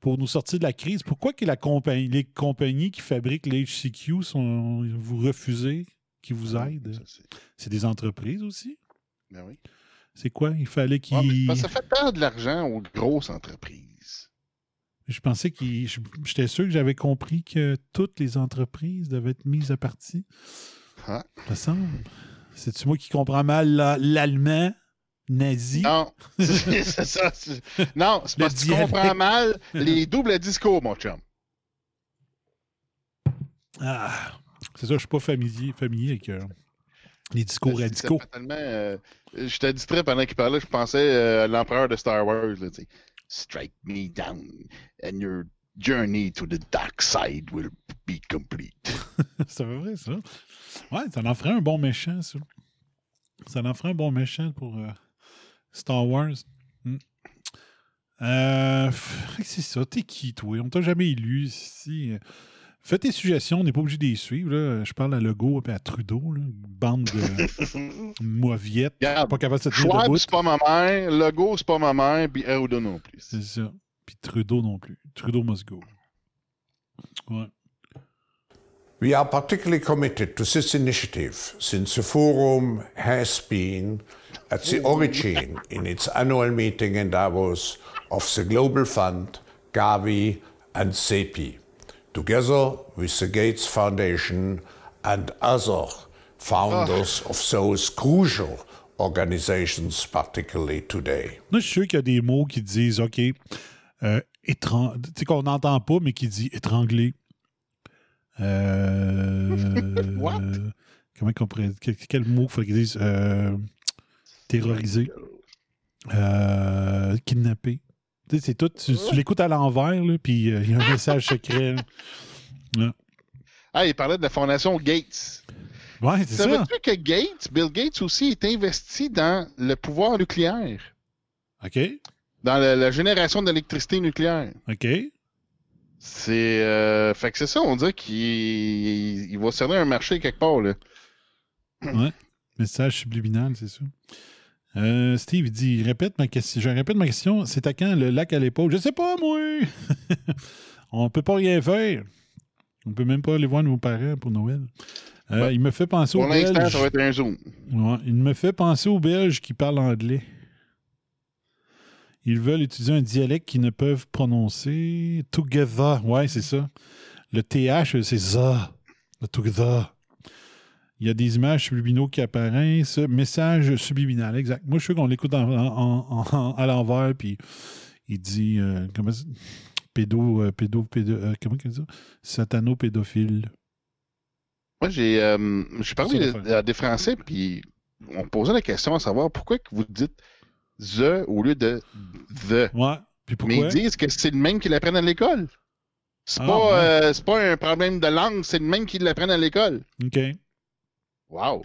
pour nous sortir de la crise. Pourquoi que la compagnie, les compagnies qui fabriquent les HCQ sont, vous refusez qu'ils vous aident? Ça, c'est- des entreprises aussi? Ben oui. C'est quoi? Il fallait qu'ils... Ouais, parce que ça fait perdre de l'argent aux grosses entreprises. Je pensais qu'ils... J'étais sûr que j'avais compris que toutes les entreprises devaient être mises à partie. Ah. Ça me semble. C'est-tu moi qui comprends mal la- l'allemand? Nazi? Non, c'est ça. Non, c'est parce que tu comprends mal les doubles discours, mon chum. Ah, c'est ça, je suis pas familier, familier avec euh, les discours radicaux. tellement, euh, J'étais distrait pendant qu'il parlait, je pensais euh, à l'empereur de Star Wars. Là. Strike me down, and your journey to the dark side will be complete. c'est vrai, ça. Ouais, ça en ferait un bon méchant, ça. Ça en ferait un bon méchant pour euh, Star Wars. Hmm. Euh, c'est ça, t'es qui, toi? On t'a jamais élu ici. Fais tes suggestions, on n'est pas obligé de les suivre. là. Je parle à Legault et à Trudeau, là. une bande de mauviettes, Regarde, pas capable de se tenir debout. c'est pas ma mère. Legault, c'est pas ma mère. Puis Arruda non plus. C'est ça. Puis Trudeau non plus. Trudeau must go. Ouais. We are particularly committed to this initiative since the Forum has been at the origin in its annual meeting in Davos of the Global Fund, Gavi, and CEPI, together with the Gates Foundation and other founders of those crucial organizations, particularly today. Moi, je suis sûr qu'il y a des mots qui disent, OK, euh, étran- tu sais, qu'on n'entend pas, mais qui dit étrangler. Euh, What? Comment qu'on pourrait. Quel, quel mot faut qu'ils disent euh, Terroriser. Euh, kidnapper. Tu sais, c'est tout. Tu, tu l'écoutes à l'envers, là, puis euh, il y a un message secret. Ah, il parlait de la fondation Gates. Ouais, c'est ça. Savais-tu que Gates, Bill Gates aussi, est investi dans le pouvoir nucléaire, OK. dans la, la génération d'électricité nucléaire? OK. C'est. euh, fait que c'est ça, on dirait qu'il il- il va cerner un marché quelque part, là. Message subliminal, c'est ça. Euh, Steve dit répète ma question. Je répète ma question. C'est à quand le lac à l'épaule? Je sais pas, moi. On peut pas rien faire. On peut même pas aller voir nos parents pour Noël. Euh, Ouais. Il me fait penser Pour aux l'instant, Belges. ça va être un zoom. Ouais, il me fait penser aux Belges qui parlent anglais. Ils veulent utiliser un dialecte qu'ils ne peuvent prononcer. Together. Ouais, c'est ça. Le TH, c'est ça. Le together. Il y a des images subliminaux qui apparaissent. Message subliminal, exact. Moi, je suis qu'on l'écoute en- en- en- en- à l'envers, puis il dit. euh, comment Pédo, euh, pédo, pédo, euh, comment dit ça? Satano-pédophile. Moi, j'ai euh, ça l'affaire. à des Français, puis on posait la question à savoir pourquoi que vous dites the au lieu de the. Ouais. Puis Mais pourquoi? ils disent que c'est le même qu'ils l'apprennent à l'école. C'est Ah, pas, ouais. euh, c'est pas un problème de langue, c'est le même qu'ils l'apprennent à l'école. OK. Wow!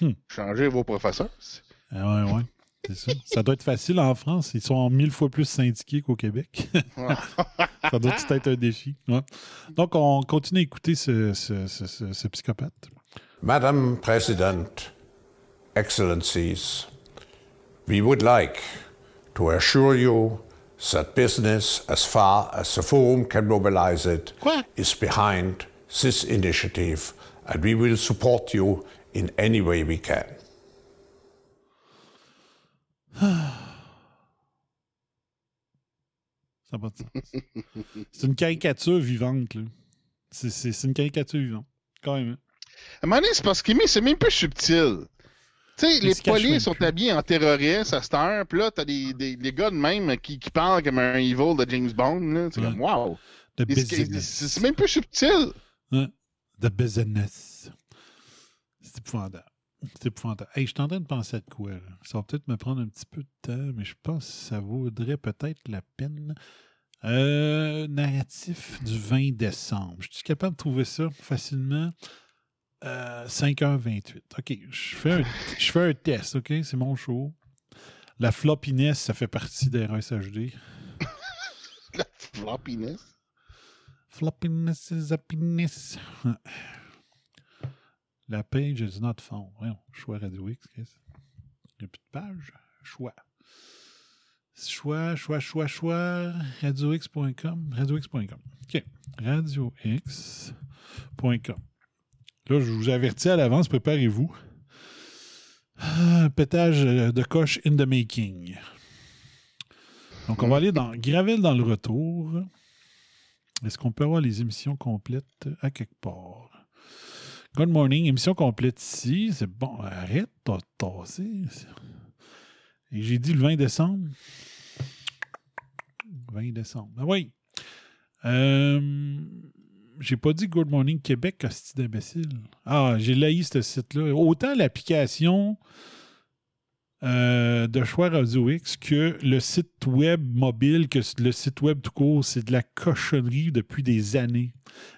Hmm. Changez vos professeurs. Ah ouais, ouais. C'est ça. Ça doit être facile en France. Ils sont mille fois plus syndiqués qu'au Québec. ça doit être un défi. Ouais. Donc, on continue à écouter ce, ce- ce- ce- ce psychopathe. Madam President, Excellencies, we would like to assure you that business, as far as the Forum can mobilize it, Quoi? is behind this initiative, and we will support you in any way we can. Ça n'a pas de sens. C'est une caricature vivante. là. C'est- C'est c'est une caricature vivante. Quand même. hein. À un moment donné, c'est parce qu'il c'est même plus subtil. Tu sais, les polices sont plus. habillés en terroristes à cette heure, puis là, t'as des, des, des gars de même qui, qui parlent comme un evil de James Bond, là. C'est Ouais. comme, wow! C'est c'est même plus subtil! The business. C'est épouvantable. C'est épouvantable. Hey, je suis en train de penser à quoi, là. Ça va peut-être me prendre un petit peu de temps, mais je pense que ça vaudrait peut-être la peine. Euh, narratif du 20 décembre. Je suis capable de trouver ça facilement? Euh, 5h28. OK, je fais un, je fais un test, OK? C'est mon show. La floppiness, ça fait partie des RSHD. La floppiness? Floppiness is happiness. La page is not found. Voyons, choix Radio X, c'est? Il n'y a plus de page? Choix. Choix, choix, choix, choix. RadioX.com. RadioX.com. OK. RadioX.com. Là, je vous avertis à l'avance, préparez-vous. Pétage de coche in the making. Donc, on va aller dans Gravel dans le retour. Est-ce qu'on peut avoir les émissions complètes à quelque part? Good morning, émission complète ici. C'est bon, arrête, t'as tassé. Et j'ai dit le 20 décembre. 20 décembre. Ah oui. Euh, j'ai pas dit Good Morning Québec, hostie d'imbécile. Ah, j'ai laï ce site-là. Autant l'application euh, de choix Radio X que le site web mobile, que le site web tout court, c'est de la cochonnerie depuis des années.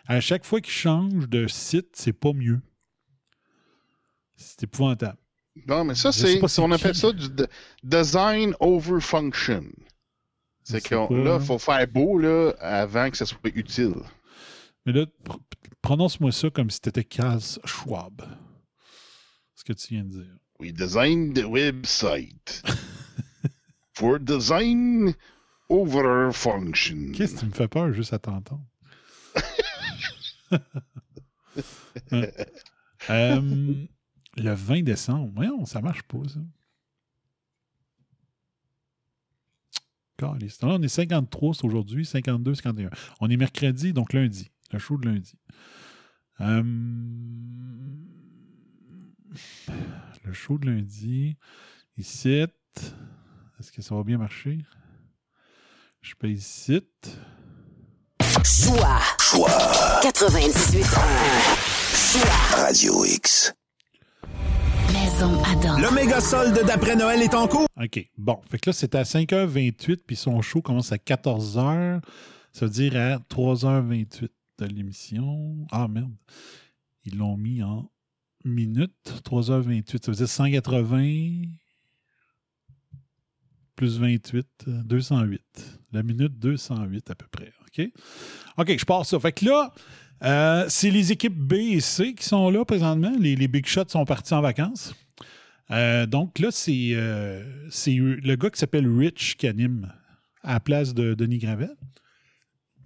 À chaque fois qu'ils changent de site, c'est pas mieux. C'est épouvantable. Non, mais ça, c'est. On appelle ça du de- design over function. C'est que là, il faut faire beau là, avant que ça soit utile. Mais là, pr- prononce-moi ça comme si t'étais Kaz Schwab. Ce que tu viens de dire. We design the website for design over function. Qu'est-ce que tu me fais peur juste à t'entendre? Hein. Euh, le 20 décembre. Voyons, ça marche pas, ça. Caliste. Là, on est 53, c'est aujourd'hui, 52, 51. On est mercredi, donc lundi. Le show de lundi. Euh, le show de lundi. Ici. Est-ce que ça va bien marcher? Je paye ici. Choix. Choix. 98.1. Choix. Radio X. Maison Adam. Le méga solde d'après Noël est en cours. OK. Bon. Fait que là, c'est à 5h28, puis son show commence à 14h. Ça veut dire à 3h28 de l'émission. Ah, merde. Ils l'ont mis en minutes. 3h28. Ça veut dire 180 plus 28, euh, 208. La minute 208 à peu près. OK? OK, je pars ça. Fait que là, euh, c'est les équipes B et C qui sont là présentement. Les, Big Shots sont partis en vacances. Euh, donc là, c'est euh, c'est le gars qui s'appelle Rich qui anime à la place de Denis Gravel.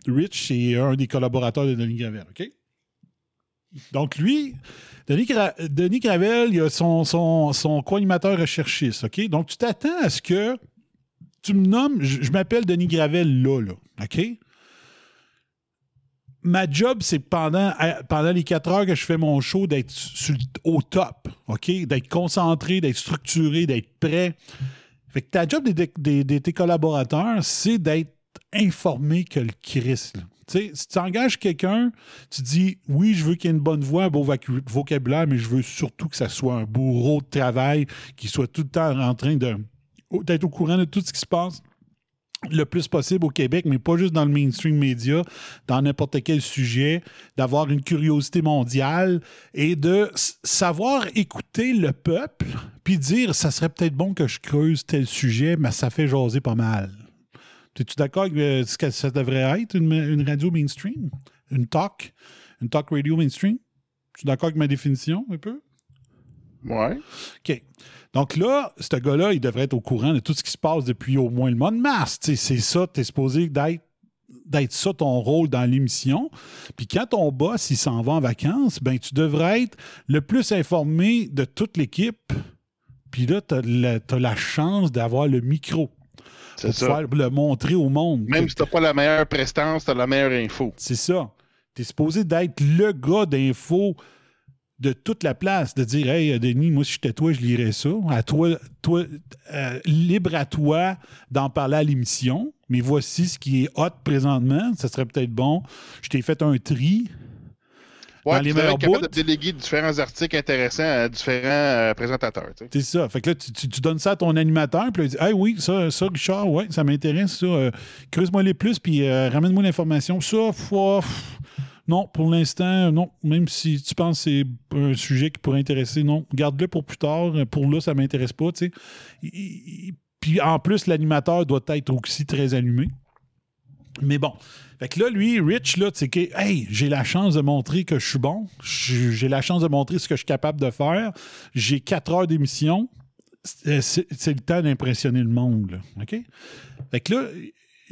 Rich, c'est un des collaborateurs de Denis Gravel, OK? Donc lui, Denis, Gra- Denis Gravel, il a son, son, son co-animateur recherchiste, OK? Donc tu t'attends à ce que tu me nommes, je, m'appelle Denis Gravel là, là, OK? Ma job, c'est pendant, les quatre heures que je fais mon show, d'être au top, OK? D'être concentré, d'être structuré, d'être prêt. Fait que ta job des- tes collaborateurs, c'est d'être informé que le Chris. là. Tu sais, si tu engages quelqu'un, tu dis oui, je veux qu'il y ait une bonne voix, un beau vocabulaire, mais je veux surtout que ça soit un bourreau de travail, qui soit tout le temps en train d'être au courant de tout ce qui se passe le plus possible au Québec, mais pas juste dans le mainstream média, dans n'importe quel sujet, d'avoir une curiosité mondiale et de savoir écouter le peuple, puis dire ça serait peut-être bon que je creuse tel sujet, mais ça fait jaser pas mal. Es-tu d'accord avec euh, ce que ça devrait être, une, une radio mainstream? Une talk? Une talk radio mainstream? Tu es d'accord avec ma définition, un peu? Ouais. OK. Donc là, ce gars-là, il devrait être au courant de tout ce qui se passe depuis au moins le mois de mars. C'est ça, tu es supposé d'être d'être ça ton rôle dans l'émission. Puis quand ton boss, il s'en va en vacances, ben tu devrais être le plus informé de toute l'équipe. Puis là, tu as, la chance d'avoir le micro pour ça. pouvoir le montrer au monde. Même si t'as pas la meilleure prestance, t'as la meilleure info. c'est ça. T'es supposé d'être le gars d'info de toute la place, de dire Hey, Denis, moi, si j'étais toi, je lirais ça. À toi, toi euh, libre à toi d'en parler à l'émission. Mais voici ce qui est hot présentement. Ça serait peut-être bon. Je t'ai fait un tri. Ouais, Dans les meilleurs bouts. de déléguer différents articles intéressants à différents euh, présentateurs. C'est ça. Fait que là, tu, tu- tu donnes ça à ton animateur, puis il dit Hey, oui, ça, ça Richard, ouais, ça m'intéresse, ça. Euh, Creuse-moi les plus, puis euh, ramène-moi l'information. Ça, pff, non, pour l'instant, non. Même si tu penses que c'est un sujet qui pourrait intéresser, non. Garde-le pour plus tard. Pour là, ça m'intéresse pas, tu sais. Puis en plus, l'animateur doit être aussi très allumé. Mais bon. Fait que là, lui, Rich, là, tu sais, que, hey, j'ai la chance de montrer que je suis bon. J'ai la chance de montrer ce que je suis capable de faire. J'ai quatre heures d'émission. C'est c'est le temps d'impressionner le monde. OK? Fait que là,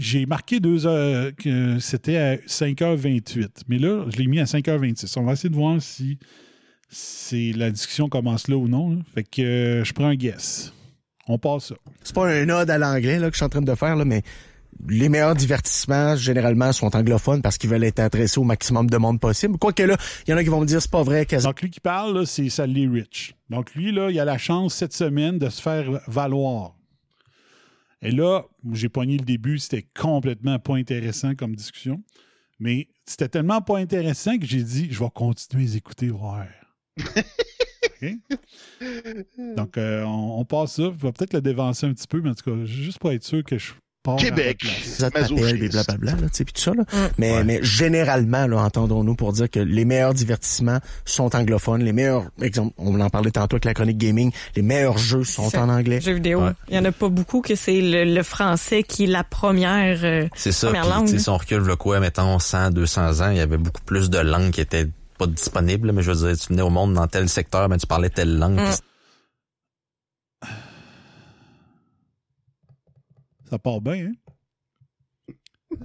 j'ai marqué deux heures, que c'était à 5h28. Mais là, je l'ai mis à 5h26. On va essayer de voir si, la discussion commence là ou non. Fait que euh, je prends un guess. On passe ça. C'est pas un ode à l'anglais que je suis en train de faire, là, mais les meilleurs divertissements, généralement, sont anglophones parce qu'ils veulent être adressés au maximum de monde possible. Quoique là, il y en a qui vont me dire c'est pas vrai. Donc, lui qui parle, là, c'est Sally Rich. Donc, lui, là, il a la chance cette semaine de se faire valoir. Et là, j'ai pogné le début, c'était complètement pas intéressant comme discussion. Mais c'était tellement pas intéressant que j'ai dit, je vais continuer à les écouter voir. OK? Donc, euh, on, on passe ça. Je vais peut-être le dévancer un petit peu, mais en tout cas, juste pour être sûr que je Québec. puis blablabla, là, tu sais, puis tout ça, là. Mais, mais généralement, là, entendons-nous pour dire que les meilleurs divertissements sont anglophones. Les meilleurs, exemple, on en parlait tantôt avec la chronique gaming, les meilleurs jeux sont Ça. en anglais. Jeux vidéo. Il y en a pas beaucoup que c'est le, le français qui est la première. euh, C'est ça. Première langue, si on recule, le quoi, mettons, 100, 200 ans, il y avait beaucoup plus de langues qui étaient pas disponibles, mais je veux dire, tu venais au monde dans tel secteur, mais tu parlais telle langue. Mm. Ça part bien, hein? Euh,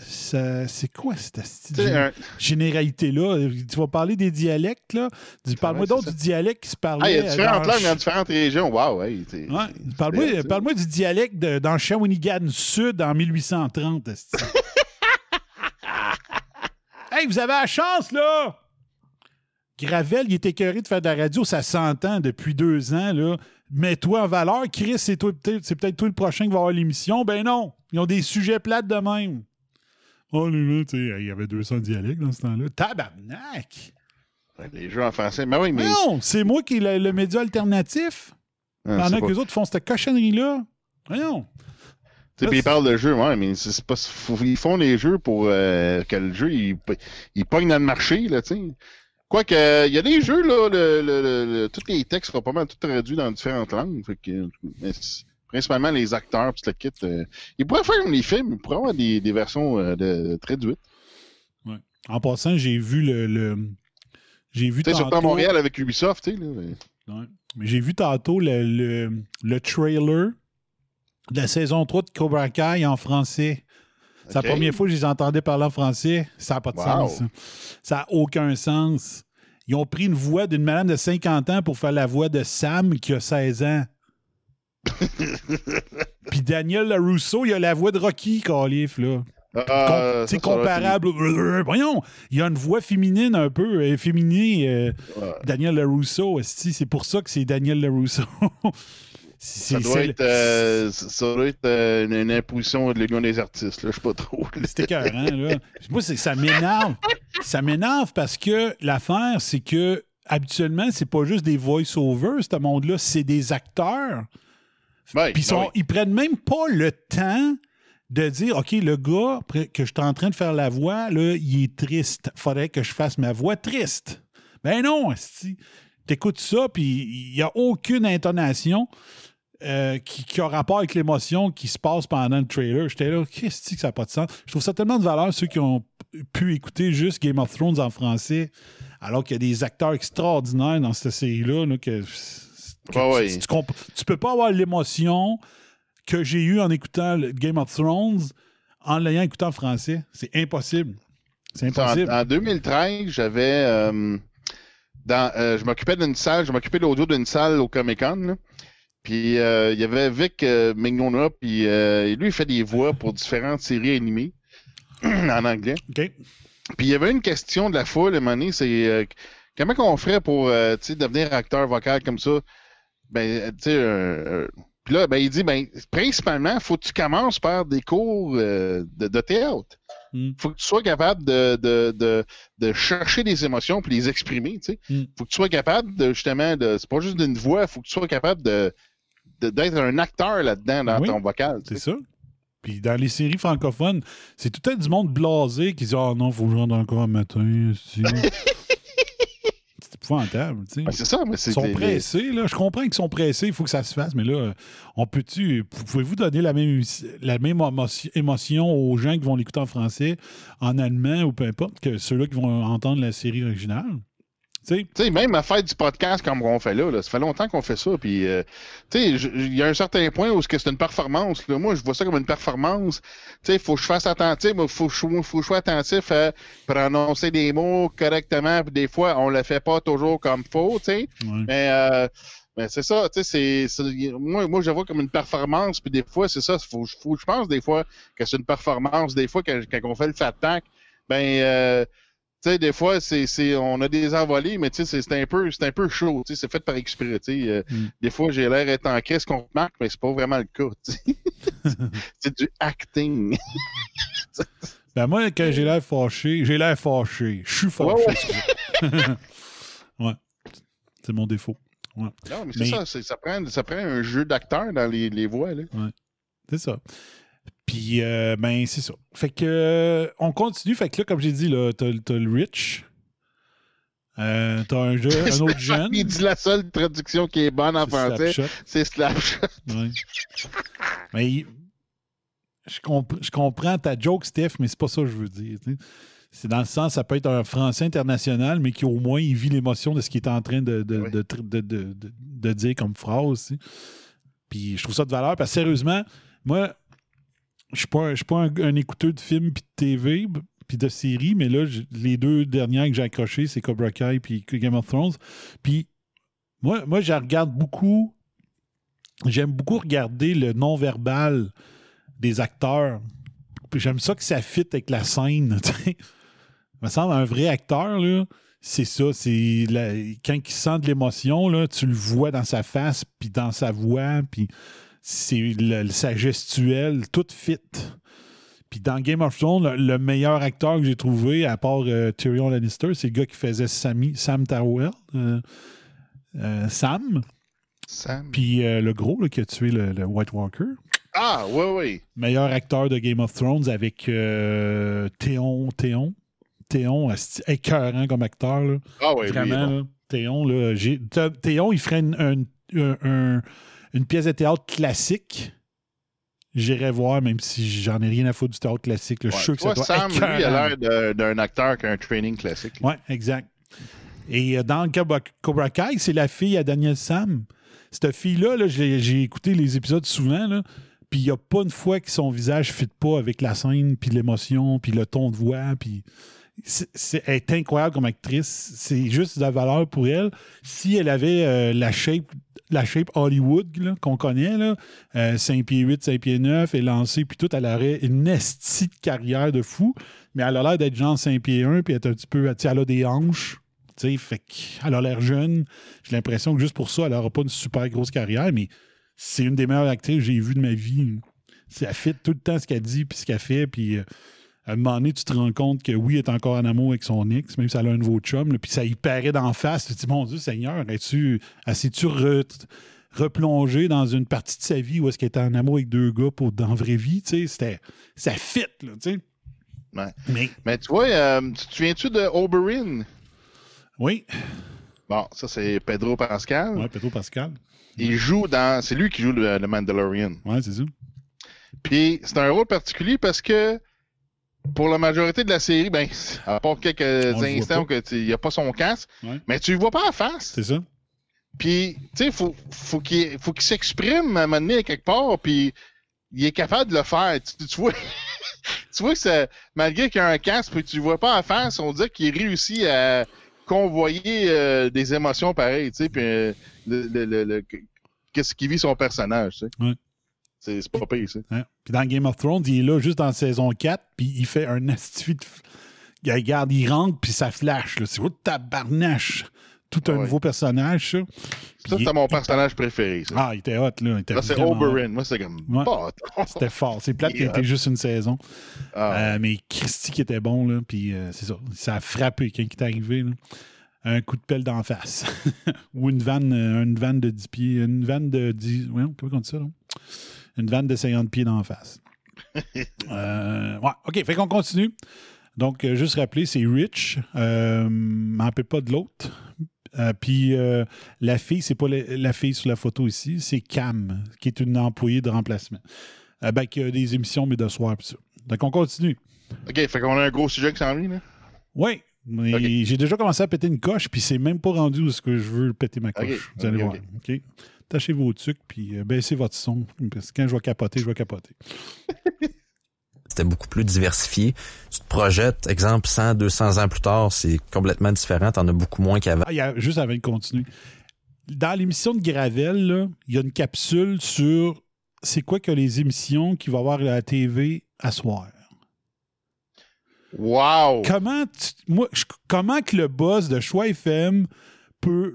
ça- C'est quoi cette un- généralité-là? Tu vas parler des dialectes, là? Dis- Parle-moi donc ça. du dialecte qui se parlait. Ah, il y a différentes dans- langues dans différentes régions. Wow. Ouais. Parle-moi du dialecte de- dans Shawinigan Sud en 1830. esti. hey, vous avez la chance, là! Gravel, il est écœuré de faire de la radio, ça s'entend depuis deux ans, là. Mets-toi en valeur. Chris, c'est peut-être toi le prochain qui va avoir l'émission. Ben non! Ils ont des sujets plates de même. Oh là, tu sais, il y avait 200 dialectes dans ce temps-là. Tabarnak! Les jeux en français. Mais oui, mais. Non, c'est moi qui est le, le média alternatif. Ah, Pendant que les autres font cette cochonnerie-là. Voyons. Tu sais, puis ils parlent de jeu, ouais, mais c'est pas, ils font des jeux pour euh, que le jeu, il, il pogne dans le marché, là, tu sais. Quoique, il y a des jeux, là, le, le, tous les textes seront pas mal tout traduits dans différentes langues. Fait que, mais c'est- principalement les acteurs, puis le kit. euh, ils pourraient faire comme les films, ils pourraient avoir des, des versions euh, de, traduites. En passant, j'ai vu le. le- j'ai vu Tu sais, surtout à tantôt. Montréal avec Ubisoft, tu sais, là. mais- Ouais. Mais j'ai vu tantôt le, le, le trailer de la saison 3 de Cobra Kai en français. C'est la première fois que je les entendais parler en français. Ça n'a pas de Wow. sens. hein. Ça n'a aucun sens. Ils ont pris une voix d'une madame de 50 ans pour faire la voix de Sam qui a 16 ans. Puis Daniel LaRusso, il a la voix de Rocky, Calif, là. Ah, C'est comparable. Voyons, il y a une voix féminine un peu, euh, féminine. euh, Ouais. Daniel LaRusso, c'est pour ça que c'est Daniel LaRusso. C'est- Ça doit être, euh, ça doit être euh, une, une imposition de l'Union des artistes, je sais pas trop. C'est écœurant, là. Moi, c'est- ça m'énerve. Ça m'énerve parce que l'affaire, c'est que habituellement, c'est pas juste des voice-overs, ce monde-là, c'est des acteurs. Ouais, Puis ils, sont- ouais. ils prennent même pas le temps de dire OK, le gars que je suis en train de faire la voix, là, il est triste. Faudrait que je fasse ma voix triste. Ben non, tu T'écoutes ça, puis il n'y a aucune intonation euh, qui, qui a rapport avec l'émotion qui se passe pendant le trailer. J'étais là, qu'est-ce que ça n'a pas de sens? Je trouve ça tellement de valeur, ceux qui ont pu écouter juste Game of Thrones en français, alors qu'il y a des acteurs extraordinaires dans cette série-là, là, que, que Ouais, tu- tu, comp- tu peux pas avoir l'émotion que j'ai eue en écoutant le Game of Thrones en l'ayant écouté en français. C'est impossible. C'est En, impossible. en 2013, j'avais. euh, dans, euh, je m'occupais d'une salle, je m'occupais de l'audio d'une salle au Comic Con. Puis euh, il y avait Vic euh, Mignona, puis euh, lui, il fait des voix pour différentes séries animées en anglais. Puis il y avait une question de la foule, à un c'est comment qu'on ferait pour devenir acteur vocal comme ça? Ben, tu sais, puis là, ben, il dit, ben, principalement, faut que tu commences par des cours de, de théâtre. Mm. faut que tu sois capable de, de, de, de chercher des émotions puis les exprimer, tu sais. Mm. faut que tu sois capable de, justement, de, c'est pas juste d'une voix, faut que tu sois capable de- d'être un acteur là-dedans dans Oui, ton vocal. C'est ça. Puis dans les séries francophones, c'est tout le temps du monde blasé qui dit Ah non, faut que je rentre encore un matin. c'est épouvantable, tu sais. Ben, c'est ça, mais c'est Ils sont des- pressés, là. Je comprends qu'ils sont pressés, il faut que ça se fasse, mais là, on peut-tu. Pouvez-vous donner la même, la même émotion aux gens qui vont l'écouter en français, en allemand ou peu importe, que ceux-là qui vont entendre la série originale? Tu sais, même à faire du podcast comme on fait là, là, ça fait longtemps qu'on fait ça. Puis, euh, tu sais, il y a un certain point où c'est une performance. là. Moi, je vois ça comme une performance. Tu sais, il faut que je fasse attentif, il faut, que je- faut que je sois attentif à prononcer des mots correctement. Puis des fois, on le fait pas toujours comme faut, tu sais. ouais. Mais, euh, mais c'est ça, tu sais, c'est, moi, moi, je vois comme une performance. Puis des fois, c'est ça, faut, faut, je pense des fois que c'est une performance. Des fois, quand, quand on fait le fat pack, ben, euh, tu sais, des fois, c'est, c'est, on a des envolées, mais tu sais, c'est, un peu, c'est un peu chaud, tu sais, c'est fait par exprès, tu sais. euh, Mm. Des fois, j'ai l'air d'être en crise qu'on remarque, mais c'est pas vraiment le cas, c'est du acting. Ben moi, quand j'ai l'air fâché, j'ai l'air fâché. Je suis fâché. Ouais, ouais. ouais. C'est mon défaut. Ouais. Non, mais c'est Mais- ça, ça prend, ça prend un jeu d'acteur dans les, les voix, là. C'est ça. Puis, euh, ben, c'est ça. Fait que, euh, on continue. Fait que là, comme j'ai dit, là, t'as, t'as le Rich. Euh, t'as un, jeu, un autre jeune. Il dit la seule traduction qui est bonne en français, c'est Slapshot. Ouais. Mais il- je, compr- je comprends ta joke, Steph, mais c'est pas ça que je veux dire. C'est dans le sens, ça peut être un Français international, mais qui au moins il vit l'émotion de ce qu'il est en train de, de, Oui. de, de- dire comme phrase. tu sais. Puis je trouve ça de valeur parce que sérieusement, moi, je suis pas, un- je suis pas un, un écouteur de films puis de TV puis de séries, mais là, les deux dernières que j'ai accrochées, c'est Cobra Kai puis Game of Thrones. Puis moi, moi, je regarde beaucoup j'aime beaucoup regarder le non-verbal des acteurs. Puis j'aime ça que ça fit avec la scène. Il me semble un vrai acteur, là, c'est ça. C'est quand il sent de l'émotion, tu le vois dans sa face, puis dans sa voix, puis le- sa gestuelle, tout fit. Puis dans Game of Thrones, le, le meilleur acteur que j'ai trouvé, à part euh, Tyrion Lannister, c'est le gars qui faisait Sammy- Sam Towell. euh, euh, Sam. Sam. Puis euh, le gros là, qui a tué le, le White Walker. Ah, oui, oui. Meilleur acteur de Game of Thrones avec Théon. Théon. Théon, écœurant comme acteur. Là. Ah, oui, Vraiment, bon. là, Théon, là, Théon, il ferait une, un- une pièce de théâtre classique. J'irais voir, même si j'en ai rien à foutre du théâtre classique. là. Je Ouais, suis sûr que ça doit Sam, être lui, a l'air d'un acteur qui a un training classique. Oui, exact. Et euh, dans Cobra, Cobra Kai, c'est la fille à Daniel Sam. Cette fille-là, là, j'ai écouté les épisodes souvent, là, puis il n'y a pas une fois que son visage ne fit pas avec la scène, puis l'émotion, puis le ton de voix, puis... c'est- elle est incroyable comme actrice. C'est juste de la valeur pour elle. Si elle avait euh, la shape la shape Hollywood qu'on connaît, là, euh, 5 pieds 8, 5 pieds 9, et lancée, puis tout, elle aurait une estie de carrière de fou, mais elle a l'air d'être genre 5 pieds 1, puis elle, est un petit peu, elle a des hanches, fait qu'elle a l'air jeune. J'ai l'impression que juste pour ça, elle n'aura pas une super grosse carrière, mais c'est une des meilleures actrices que j'ai vues de ma vie. Elle fait tout le temps ce qu'elle dit, puis ce qu'elle fait, puis euh, à un moment donné, tu te rends compte que oui, elle est encore en amour avec son ex, même si elle a un nouveau chum, là, puis ça y paraît d'en face. Tu te dis, mon Dieu, Seigneur, es-tu, elle s'est-tu re- replongée dans une partie de sa vie où est-ce qu'elle était en amour avec deux gars pour, dans la vraie vie? Tu sais, c'était, ça fit, là, tu sais? Ouais. Mais, Mais tu vois, euh, tu te souviens-tu de Oberyn? oui, Bon, ça, c'est Pedro Pascal. ouais, Pedro Pascal. Il joue dans. C'est lui qui joue le, le Mandalorian. Ouais, c'est ça. Puis c'est un rôle particulier parce que pour la majorité de la série, ben, à part quelques On instants tu- il n'y a pas son casque, Ouais. mais tu le vois pas en face. C'est ça. Puis, tu sais, faut, faut qu'il faut qu'il s'exprime à un moment donné à quelque part, puis il est capable de le faire. Tu, tu vois, tu vois que ça, malgré qu'il y a un casque, puis tu le vois pas en face, on dirait qu'il réussit à convoyer euh, des émotions pareilles, tu sais, puis euh, le, le- le- le- qu'est-ce qui vit son personnage, tu sais. Ouais. C'est pas pire, ça. Hein? Puis dans Game of Thrones, il est là juste dans saison 4, puis il fait un astuce de... il regarde, il rentre, puis ça flash. là. C'est oh, tabarnache? Tout un Ouais. nouveau personnage, ça. Ça, c'est mon personnage préféré. Ça, Ah, il était hot, là. Il était Ça, c'est. Oberyn. Moi, c'est comme. Ouais. C'était fort. C'est plate Il qu'il était juste une saison. Ah, Euh, mais Christy qui était bon, là. Puis euh, c'est ça. Ça a frappé quand il est arrivé, là. Un coup de pelle d'en face. Ou une vanne, euh, une vanne de 10 pieds. Une vanne de 10. Ouais, comment on dit ça, là? Une vanne de 50 pieds d'en face. Euh, ouais, OK. Fait qu'on continue. Donc, euh, juste rappeler, c'est Rich. Euh, m'en pas de l'autre. Euh, puis euh, la fille, c'est pas la, la fille sur la photo ici, c'est Cam, qui est une employée de remplacement. Ben, qui a des émissions, mais de soir, pis ça. Donc, on continue. OK, fait qu'on a un gros sujet qui s'en vient, là. Oui, mais j'ai déjà commencé à péter une coche, puis c'est même pas rendu où ce que je veux péter ma coche. Vous allez ok, voir. Tâchez vos trucs, puis euh, baissez votre son. Parce que quand je vais capoter, je vais capoter. C'était beaucoup plus diversifié. Tu te projettes, exemple, 100, 200 ans plus tard, c'est complètement différent. T'en as beaucoup moins qu'avant. Ah, il y a, juste avant de continuer. Dans l'émission de Gravel, là, il y a une capsule sur c'est quoi que les émissions qu'il va y avoir à la TV à soir. Wow! Comment, tu- moi, je- comment que le boss de Choix FM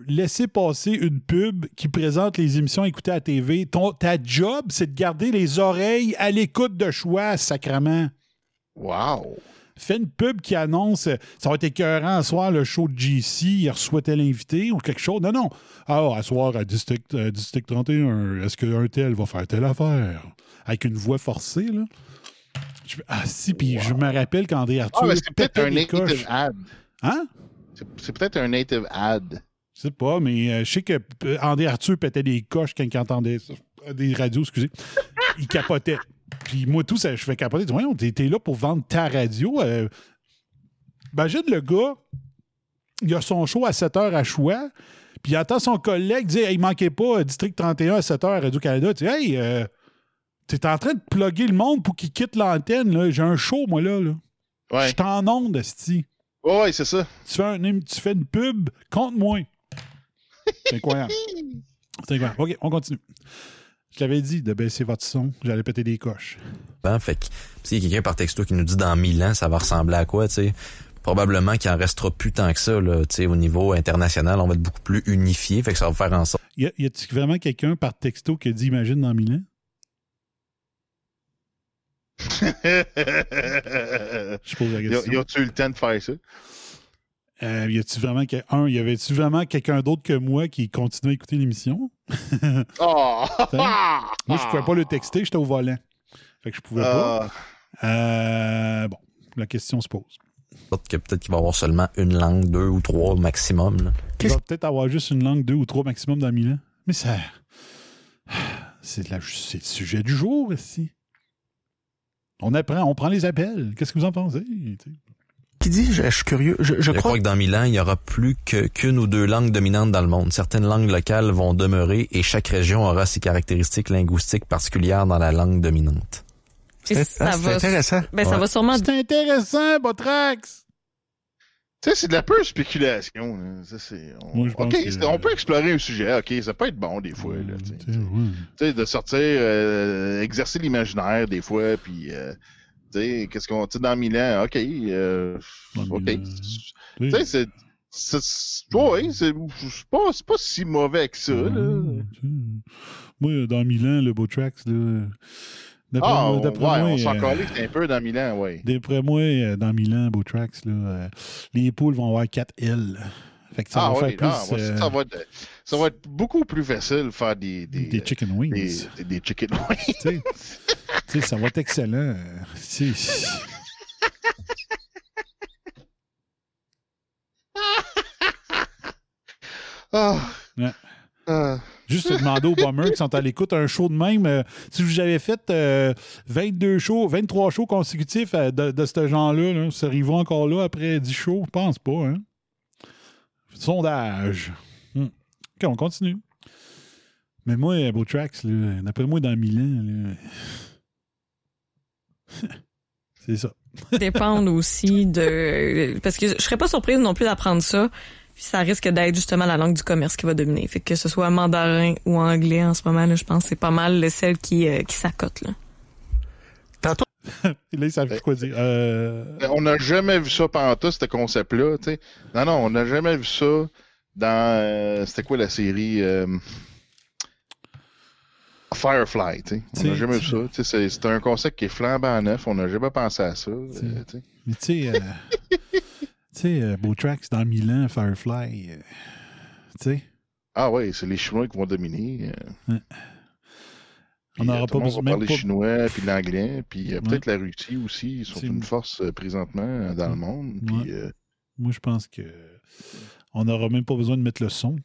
laisser passer une pub qui présente les émissions écoutées à la TV? Ton, ta job, c'est de garder les oreilles à l'écoute de Choix, sacrement. Wow! Fais une pub qui annonce ça va être écœurant à soir le show de GC, il reçoit tel invité ou quelque chose. Non, non. Ah, à soir à District, euh, District 31, est-ce qu'un tel va faire telle affaire? Avec une voix forcée, là. Je- ah, si, puis je me rappelle qu'André Arthur. Ah, c'est peut-être un native coches. ad. Hein? C'est peut-être un native ad. Je sais pas, mais euh, je sais que euh, André Arthur pétait des coches quand il entendait ça. Euh, Des radios, excusez. il capotait. Puis moi, tout ça, je fais capoter. Voyons, t'es là pour vendre ta radio. Euh, imagine le gars, il a son show à 7 h à choix, puis il entend son collègue dire Hey, il manquait pas District 31 à 7 h à Radio-Canada. Tu dis Hey, euh, t'es en train de plugger le monde pour qu'il quitte l'antenne. J'ai un show, moi, là. là. Je Ouais. suis en onde, Sti. Ouais, c'est ça. Tu fais, un, tu fais une pub, compte-moi. C'est incroyable. C'est incroyable. OK, on continue. Je l'avais dit de baisser votre son, j'allais péter des coches. Fait que s'il y a quelqu'un par texto qui nous dit dans 1000 ans, ça va ressembler à quoi, tu sais? Probablement qu'il en restera plus tant que ça, là, tu sais, au niveau international, on va être beaucoup plus unifié, fait que ça va faire en sorte Y, a, y a-t-il vraiment quelqu'un par texto qui a dit Imagine dans mille ans? Je pose la question. ils ont-tu eu le temps de faire ça? Euh, y a-tu vraiment, un, y avait-tu vraiment quelqu'un d'autre que moi qui continue à écouter l'émission? Oh! Moi, je pouvais pas le texter, j'étais au volant. Fait que je pouvais pas. Ah, Euh, bon, la question se pose. que peut-être qu'il va y avoir seulement une langue, deux ou trois au maximum. là. Il va peut-être avoir juste une langue, deux ou trois maximum dans mille ans. Mais ça. C'est la- c'est le sujet du jour ici. On apprend, on prend les appels. Qu'est-ce que vous en pensez? Qui dit, je, je suis curieux, je, je Je crois crois que dans 1000 ans, il y aura plus que- qu'une ou deux langues dominantes dans le monde. Certaines langues locales vont demeurer et chaque région aura ses caractéristiques linguistiques particulières dans la langue dominante. C'est ça c'est va, intéressant. ben, ça Ouais. va sûrement C'est intéressant, Botrax! Tu sais, c'est de la pure spéculation. Ça, c'est- on... Moi, je pense OK, que- c'est- on peut explorer un sujet. OK, ça peut être bon des fois. Là, de sortir, euh, exercer l'imaginaire des fois, puis, euh, qu'est-ce qu'on, sais, dans mille ans, ok, euh, ok. Tu sais, c'est, c'est, ouais, c'est, pas, pas si mauvais que ça, là. Moi, dans Milan, le Botrax, là. D'après Ah, moi, ouais, d'après moi, on s'en euh, un peu dans Milan, ouais. D'après moi, euh, dans Milan, Botrax, là, euh, les poules vont avoir 4 L. Fait que ça ah, va plus ah, ouais, euh, ça, va être, ça va être beaucoup plus facile de faire des, des, des chicken wings. des, des- chicken wings. Ça va être excellent. euh, Ah. Ouais. Ah. Juste te demander aux bombers qui sont à l'écoute un show de même. euh, si j'avais fait euh, 22 shows, 23 shows consécutifs euh, de, de ce genre-là, là, seriez-vous encore là après 10 shows? Je pense pas, hein? Sondage. Hmm. OK, on continue. Mais moi, Beau Tracks, là, d'après moi, dans Milan, là, c'est ça. dépendre aussi de parce que je serais pas surprise non plus d'apprendre ça. Puis ça risque d'être justement la langue du commerce qui va dominer. Fait que ce soit mandarin ou anglais en ce moment, là, je pense que c'est pas mal celle qui, euh, qui s'accote. Là. Et là, ils savent plus quoi dire. Euh, On n'a jamais vu ça pendant tout, ce concept-là. sais. Non, non, on n'a jamais vu ça dans. euh, C'était quoi la série euh, Firefly, tu sais. On n'a T'sais, jamais vu ça. Sais, C'est un concept qui est flambant neuf. On n'a jamais pensé à ça. sais. Mais tu sais, euh, tu sais, euh, Beau Tracks dans Milan, Firefly, tu sais, Ah ouais, c'est les Chinois qui vont dominer. On n'aura euh, pas besoin même parler pas- chinois, puis l'anglais, puis euh, peut-être la Russie aussi. Ils sont une force euh, présentement euh, dans le monde. Puis, Ouais. euh, Moi, je pense que on n'aura même pas besoin de mettre le son.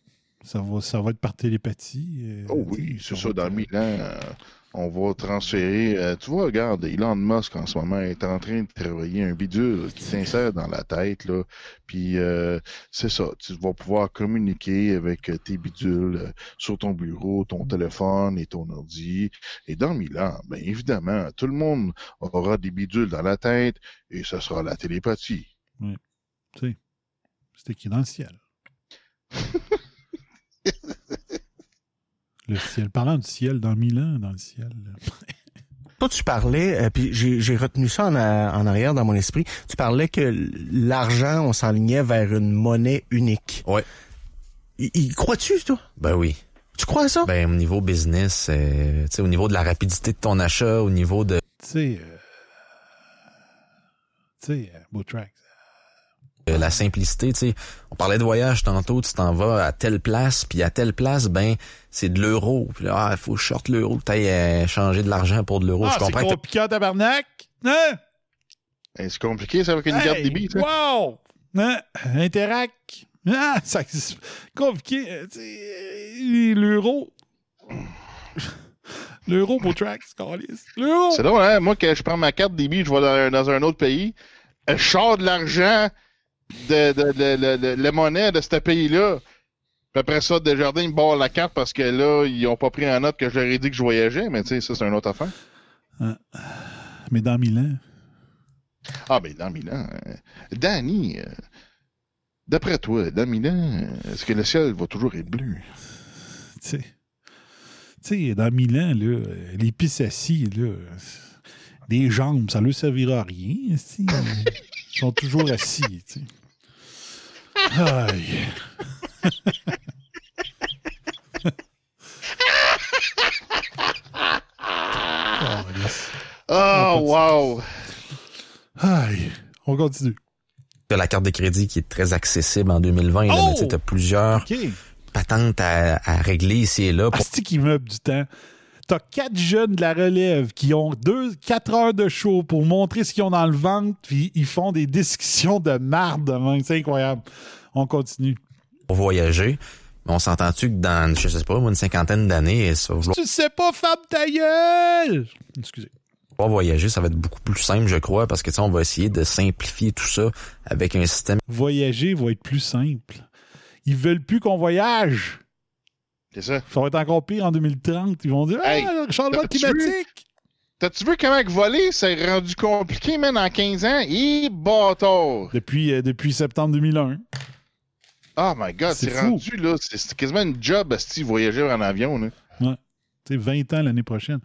Ça va, ça va être par télépathie. euh, oh oui, c'est ça, dans euh, on va transférer. euh, tu vois, regarde, Elon Musk en ce moment est en train de travailler un bidule qui s'insère dans la tête, là. Puis euh, c'est ça, tu vas pouvoir communiquer avec euh, tes bidules euh, sur ton bureau, ton téléphone et ton ordi. Et dans mille ans, bien évidemment, tout le monde aura des bidules dans la tête et ce sera la télépathie. tu sais, C'était qui dans le ciel? le ciel. Parlant du ciel, dans Milan, dans le ciel. Toi, tu parlais, euh, puis j'ai retenu ça en, a- en arrière dans mon esprit, tu parlais que l'argent, on s'enlignait vers une monnaie unique. Ouais. Y, y crois-tu, toi? Ben oui. Tu crois à ça? Ben, au niveau business, euh, tu sais, au niveau de la rapidité de ton achat, au niveau de Tu sais, euh, tu sais, euh, euh, la simplicité, tu sais, on parlait de voyage tantôt, tu t'en vas à telle place, puis à telle place, ben, c'est de l'euro. Puis là, ah, il faut que je sorte l'euro, t'ailles euh, changer de l'argent pour de l'euro. Ah, je c'est comprends compliqué en tabarnak! Hein? Hey, c'est compliqué, ça, avec une Hey, carte débit, ça? Wow! Hein? Interac! Ah, ça, c'est compliqué. euh, euh, L'euro. L'euro pour câlisse. L'euro! C'est drôle, hein? Moi, quand je prends ma carte débit, je vais dans, dans un autre pays, je sors de l'argent de, de, de- de- de- la monnaie de ce pays-là. Puis après ça, Desjardins, ils me barrent la carte parce que là, ils ont pas pris en note que ai dit que je voyageais, mais tu sais, ça, c'est une autre affaire. Mais dans Milan, Ah, ben, dans Milan. euh, Danny, euh, d'après toi, dans Milan, euh, est-ce que le ciel va toujours être bleu? tu sais. Tu sais, dans Milan, là, euh, les pistes assis, là, euh, des jambes, ça ne leur servira à rien. Ils sont toujours assis, tu sais. Aïe. Oh, wow! Aïe. On continue. t'as la carte de crédit qui est très accessible en 2020. Là, Oh! mais tu sais, t'as plusieurs patentes à, à régler ici et là. Pour... Qui meuble du temps. T'as quatre jeunes de la relève qui ont deux, quatre heures de show pour montrer ce qu'ils ont dans le ventre, puis ils font des discussions de marde demain. C'est incroyable. On continue. pour voyager. On s'entend-tu que dans, je sais pas, une cinquantaine d'années, ça va vouloir Tu sais pas, femme ta gueule! Excusez. voyager, ça va être beaucoup plus simple, je crois, parce que, tu on va essayer de simplifier tout ça avec un système Voyager va être plus simple. Ils veulent plus qu'on voyage. C'est ça. Ça va être encore pire en 2030. Ils vont dire Hey, Ah, le changement climatique! T'as-tu vu comment que voler, c'est rendu compliqué, man, en 15 ans? Et bâtard! Depuis, euh, depuis septembre 2001. Oh my god, C'est rendu, là, c'est quasiment une job, si voyager en avion, là. Tu sais, 20 ans l'année prochaine.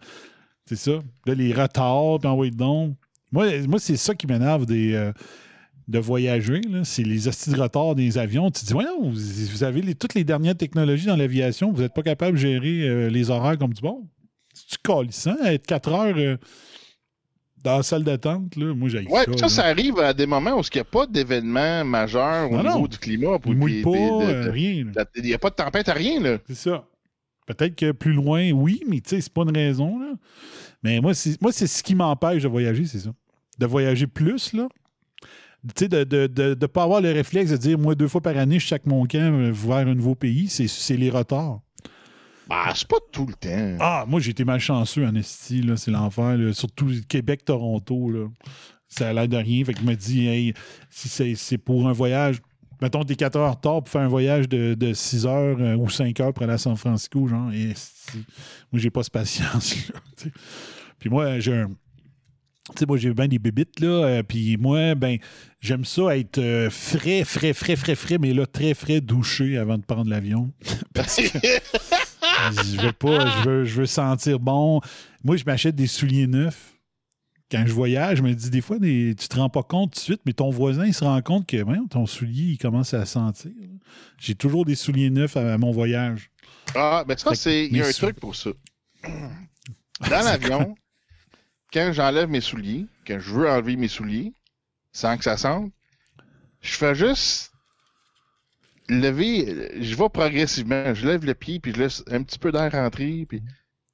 C'est ça. Là, les retards, puis envoyer donc. Moi, moi c'est ça qui m'énerve des, euh, de voyager. C'est les hosties de retard des avions. Tu te dis, voyons, vous, vous avez les- toutes les dernières technologies dans l'aviation, vous n'êtes pas capable de gérer euh, les horaires comme du bon. Tu colissant, être 4 heures euh, dans la salle d'attente, là? Moi, j'ai Ouais, ça. ça, là. ça arrive à des moments où il n'y a pas d'événement majeur au Non, niveau non. du climat. pour des- pas, de- euh, de- rien. Il n'y a pas de tempête à rien, là. C'est ça. Peut-être que plus loin, oui, mais tu sais, c'est pas une raison. Là. Mais moi, c'est moi, c'est ce qui m'empêche de voyager, c'est ça. De voyager plus, là. Tu sais, de ne de, de, de pas avoir le réflexe de dire, moi, deux fois par année, je chaque mon camp euh, vers un nouveau pays, c'est- c'est les retards. Ah, c'est pas tout le temps. Ah, moi, j'ai été malchanceux en esti, là, c'est l'enfer. Surtout Québec-Toronto, là. Ça a l'air de rien. Fait que je me dis, hey, si c'est- c'est pour un voyage, mettons, t'es 4 heures tard pour faire un voyage de, de 6 heures euh, ou 5 heures pour aller à San Francisco, genre, esti. moi, j'ai pas ce patience-là. Puis moi, j'ai un. Tu sais, moi, j'ai bien des bébites, là. euh, puis moi, ben, j'aime ça être euh, frais, frais, frais, frais, frais, mais là, très frais, douché avant de prendre l'avion. Parce que je veux pas, je veux, je veux sentir bon. Moi, je m'achète des souliers neufs. quand je voyage, je me dis des fois, des- tu te rends pas compte tout de suite, mais ton voisin, il se rend compte que voyons, ton soulier, il commence à sentir. J'ai toujours des souliers neufs à, à mon voyage. Ah, ben ça, c'est. Il y a un sou- truc pour ça. Dans l'avion, quand j'enlève mes souliers, quand je veux enlever mes souliers, sans que ça sente, je fais juste lever. Je vais progressivement. Je lève le pied, puis je laisse un petit peu d'air rentrer, puis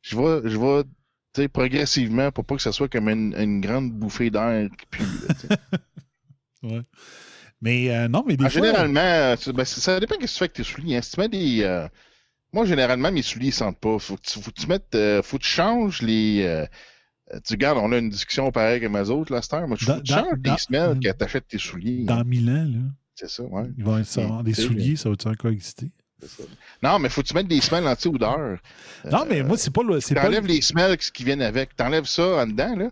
je vais, je vais tu sais, progressivement pour pas que ça soit comme une, une grande bouffée d'air qui pue. là. Ouais. Mais euh, non, mais des Ah, fois. généralement, euh, ben, ça ça dépend de ce que tu fais avec tes souliers. hein. Si tu mets des. euh, Moi, généralement, mes souliers ne sentent pas. Faut que tu, faut que tu mettes. euh, faut que tu changes les. Euh, euh, Tu regardes, on a une discussion pareille comme les autres, là, cette heure. Moi, tu Dans- tu dans- les semelles quand tu achètes tes souliers. Dans Milan, là, C'est ça, ouais. il va y avoir des souliers, ça va-tu encore exister? c'est ça. Non, mais faut que tu mettes des semelles anti-odeur. Non, mais moi, c'est pas le. C'est pas T'enlèves les semelles qui viennent avec. T'enlèves ça en dedans, là.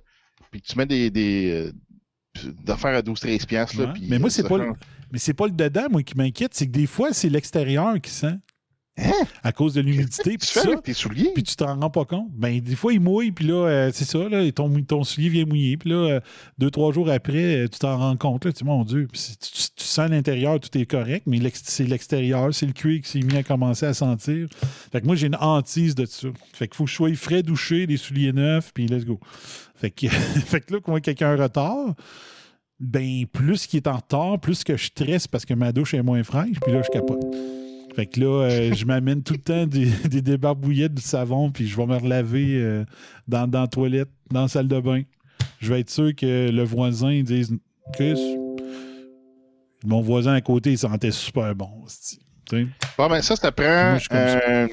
Puis tu mets des. des euh, d'affaires à 12-13 piastres, là. Puis, Mais moi, euh, c'est pas, le, mais c'est pas le dedans, moi, qui m'inquiète. C'est que des fois, c'est l'extérieur qui sent. À cause de l'humidité. Tu Puis fais ça. avec tes souliers. Puis tu t'en rends pas compte. Ben, des fois, il mouille, puis là, euh, c'est ça, là, ton, ton soulier vient mouiller. Puis là, euh, deux, trois jours après, euh, tu t'en rends compte. Là, tu dis, mon Dieu, tu, tu- tu sens à l'intérieur, tout est correct, mais c'est l'extérieur, c'est le cuir qui s'est mis à commencer à sentir. Fait que moi, j'ai une hantise de ça. Fait qu'il faut que je sois frais, douché, des souliers neufs, puis let's go. Fait que, fait que là, quand quelqu'un retard, ben, plus qu'il est en retard, plus que je stresse parce que ma douche est moins fraîche, puis là, je capote. Fait que là, euh, je m'amène tout le temps des, des débarbouillettes de savon, puis je vais me relaver euh, dans, dans la toilette, dans la salle de bain. Je vais être sûr que le voisin dise Chris, mon voisin à côté, il sentait super bon. ben ça, ça prend Moi, un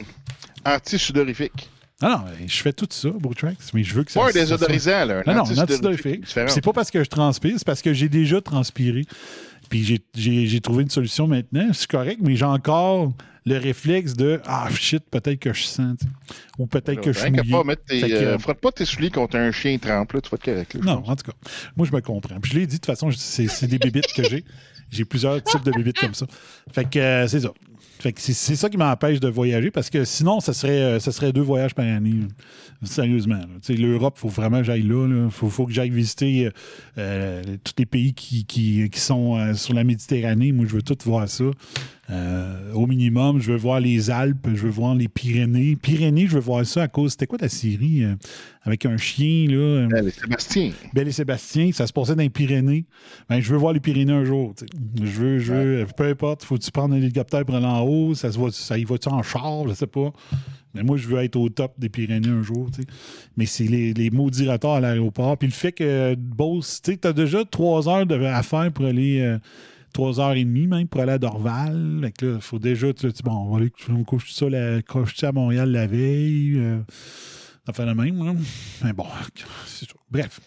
anti-sudorifique. Ah non, je fais tout ça, Tracks, mais je veux que ça. Pas un désodorisant, là. Non, non, un anti-sudorifique. C'est pas parce que je transpire, c'est parce que j'ai déjà transpiré. Puis j'ai- trouvé une solution maintenant. C'est correct, mais j'ai encore le réflexe de Ah shit, peut-être que je sens. Ou peut-être que je suis mouillé. pas mettre tes, que, euh, frotte pas tes souliers contre un chien trempe, là, tu vas être correct. Non, pense. en tout cas, moi, je me comprends. Puis je l'ai dit, de toute façon, c'est des bébites que j'ai. J'ai plusieurs types de bébites comme ça. Fait que euh, c'est ça. C'est- ça qui m'empêche de voyager parce que sinon, ça serait, euh, deux voyages par année. Sérieusement. L'Europe, il faut vraiment que j'aille là. Il faut, que j'aille visiter euh, euh, tous les pays qui, sont sur la Méditerranée. Moi, je veux tout voir ça. Euh, au minimum, je veux voir les Alpes, je veux voir les Pyrénées. Pyrénées, je veux voir ça à cause. C'était quoi la série euh, avec un chien, là? euh, Allez, Sébastien. Belle et Sébastien, ça se passait dans les Pyrénées. Ben, je veux voir les Pyrénées un jour. Je veux, je veux, peu importe, faut-tu prendre un hélicoptère pour aller en haut, ça, se va, ça y va-tu en char, je sais pas. Mais moi, je veux être au top des Pyrénées un jour. Mais c'est les, les maudits retards à l'aéroport. Puis le fait que Beauce, tu as déjà trois heures de, à faire pour aller. euh, Trois heures et demie même pour aller à Dorval. Fait que là, il faut déjà, tu dis, bon, on va aller on couche ça, la, couche ça à Montréal la veille. Euh, ça fait la même, là. Mais bon, c'est ça. Bref.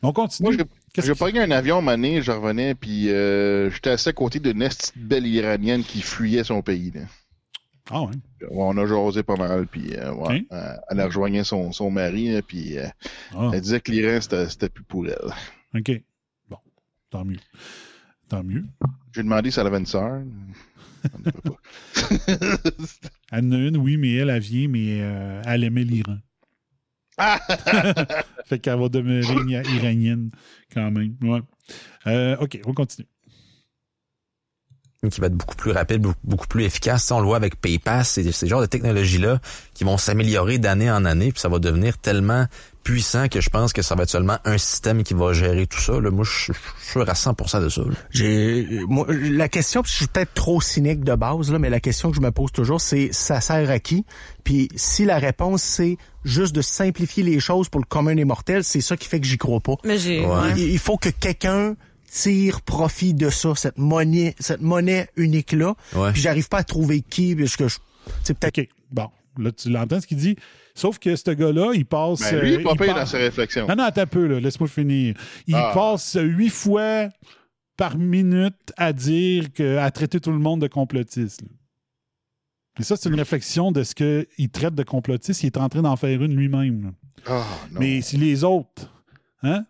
Mais on continue. Moi, j'ai- pogné un avion mané, je revenais, puis euh, j'étais assis à côté d'une belle iranienne qui fuyait son pays. Là. Ah ouais. On a jasé pas mal, puis euh, ouais, euh, elle rejoignait son, son mari, là, puis euh, Ah, elle disait que l'Iran, c'était c'était plus pour elle. OK. Bon. Tant mieux. Tant mieux. J'ai demandé si elle avait une sœur. Elle en a une, oui, mais elle, elle vient, mais euh, elle aimait l'Iran. Ah! fait qu'elle va demeurer ira- iranienne quand même. Ouais. Euh, OK, on continue. Qui va être beaucoup plus rapide, beaucoup, plus efficace. On le voit avec PayPass, c'est ces genres de technologies-là qui vont s'améliorer d'année en année, puis ça va devenir tellement puissant que je pense que ça va être seulement un système qui va gérer tout ça. Là, moi, je suis sûr à 100% de ça. J'ai moi, la question, puis je suis peut-être trop cynique de base là, mais la question que je me pose toujours, c'est ça sert à qui? Puis si la réponse c'est juste de simplifier les choses pour le commun des mortels, c'est ça qui fait que j'y crois pas. Mais j'ai. Ouais. ouais. Il, il faut que quelqu'un tire profit de ça, cette monnaie, cette monnaie unique là. Ouais. Puis j'arrive pas à trouver qui, parce que je, c'est peut-être OK. Bon. Là, tu l'entends ce qu'il dit. Sauf que ce gars-là, il passe. Ben, lui, il euh, est pas pire passe- dans ses réflexions. Non, non, attends un peu, là. Laisse-moi finir. Il Ah. passe huit fois par minute à dire que, à traiter tout le monde de complotiste. là. Et ça, c'est une réflexion de ce qu'il traite de complotiste. Il est en train d'en faire une lui-même. Ah, non. Mais si les autres, hein?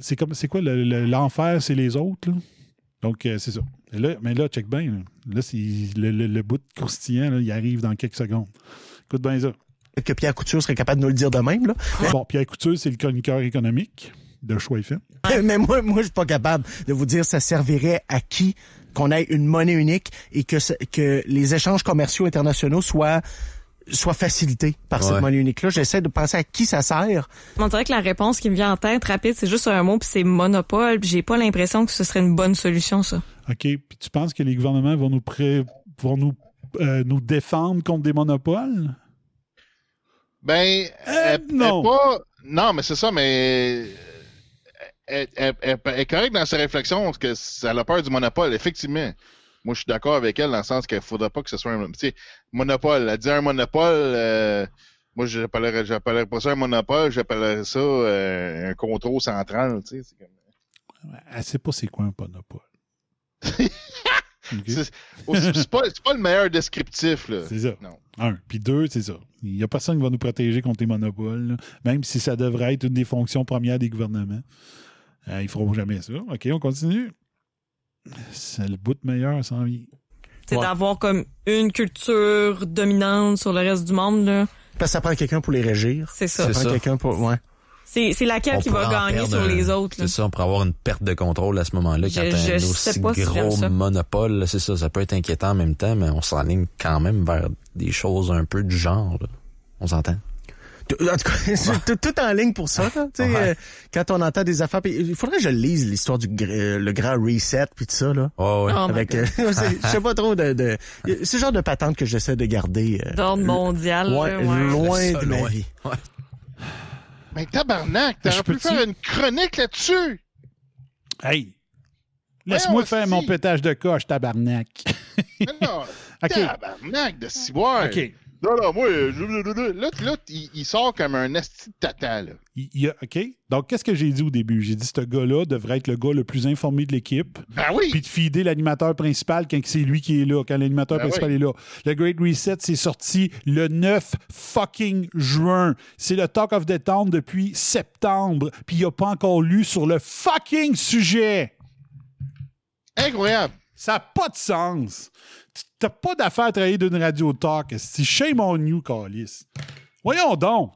C'est comme c'est quoi le- le- l'enfer, c'est les autres, là? Donc, euh, c'est ça. Et là, mais là, check bien. Là, Là, c'est le, le- le bout de croustillant, là, il arrive dans quelques secondes. Écoute bien ça. que Pierre Couture serait capable de nous le dire de même, là? Bon, Pierre Couture, c'est le chroniqueur économique de Choix FM. Mais moi, moi, je suis pas capable de vous dire ça servirait à qui qu'on ait une monnaie unique et que, que les échanges commerciaux internationaux soient soient facilités par cette monnaie unique-là. J'essaie de penser à qui ça sert. On dirait que la réponse qui me vient en tête rapide, c'est juste un mot, puis c'est monopole. Puis j'ai pas l'impression que ce serait une bonne solution, ça. OK. Puis tu penses que les gouvernements vont nous, pré- vont nous, euh, nous défendre contre des monopoles? Ben, elle non. pas- non, mais c'est ça, mais elle, elle- elle- elle est correcte dans ses réflexions parce que ça a peur du monopole, effectivement. Moi, je suis d'accord avec elle dans le sens qu'il ne faudrait pas que ce soit un monopole. Elle dit un monopole, euh, moi, je n'appellerais pas ça un monopole, j'appellerais ça euh, un contrôle central. Tu sais, c'est comme- Elle sait pas c'est quoi un monopole. C'est pas, le meilleur descriptif. C'est ça. Non. Un. Puis deux, c'est ça. Il n'y a personne qui va nous protéger contre les monopoles, là. même si ça devrait être une des fonctions premières des gouvernements. Euh, ils feront jamais ça. OK, on continue. C'est le bout de meilleur sans vie. C'est Ouais. d'avoir comme une culture dominante sur le reste du monde, là. Parce que ça prend quelqu'un pour les régir. C'est ça. Ça C'est prend ça. quelqu'un pour... Ouais. C'est, c'est laquelle On qui va gagner perdre sur un- les autres. C'est ça, on pourrait avoir une perte de contrôle à ce moment-là quand t'as un aussi pas si gros ça. monopole. C'est ça, ça peut être inquiétant en même temps, mais on s'enligne quand même vers des choses un peu du genre. là. On s'entend? Tout- En tout cas, c'est tout, tout en ligne pour ça. Là, tu sais, Ouais. euh, quand on entend des affaires, il faudrait que je lise l'histoire du gr- euh, le grand reset puis tout ça là. Oh, ouais. Oh avec, euh, je sais pas trop de, de c'est le genre de patente que j'essaie de garder. euh, D'ordre mondial, loin, ouais. de ma vie. Mais tabarnak, t'aurais pu faire une chronique là-dessus? Hey! Laisse-moi faire mon pétage de coche, tabarnak. Non. Tabarnak de ciboire. OK. Non, non, moi, euh, là, là, il, il sort comme un esti de tata, là. Il il y a, OK? Donc, qu'est-ce que j'ai dit au début? J'ai dit ce gars-là devrait être le gars le plus informé de l'équipe, Ben oui! puis de feeder l'animateur principal quand c'est lui qui est là, quand l'animateur Ben principal oui. est là. Le Great Reset, c'est sorti le 9 fucking juin. C'est le Talk of the Town depuis septembre, puis il n'a pas encore lu sur le fucking sujet. Incroyable! Ça n'a pas de sens. T'as pas d'affaire à travailler d'une radio talk. C'est shame on you, Calis. Voyons donc.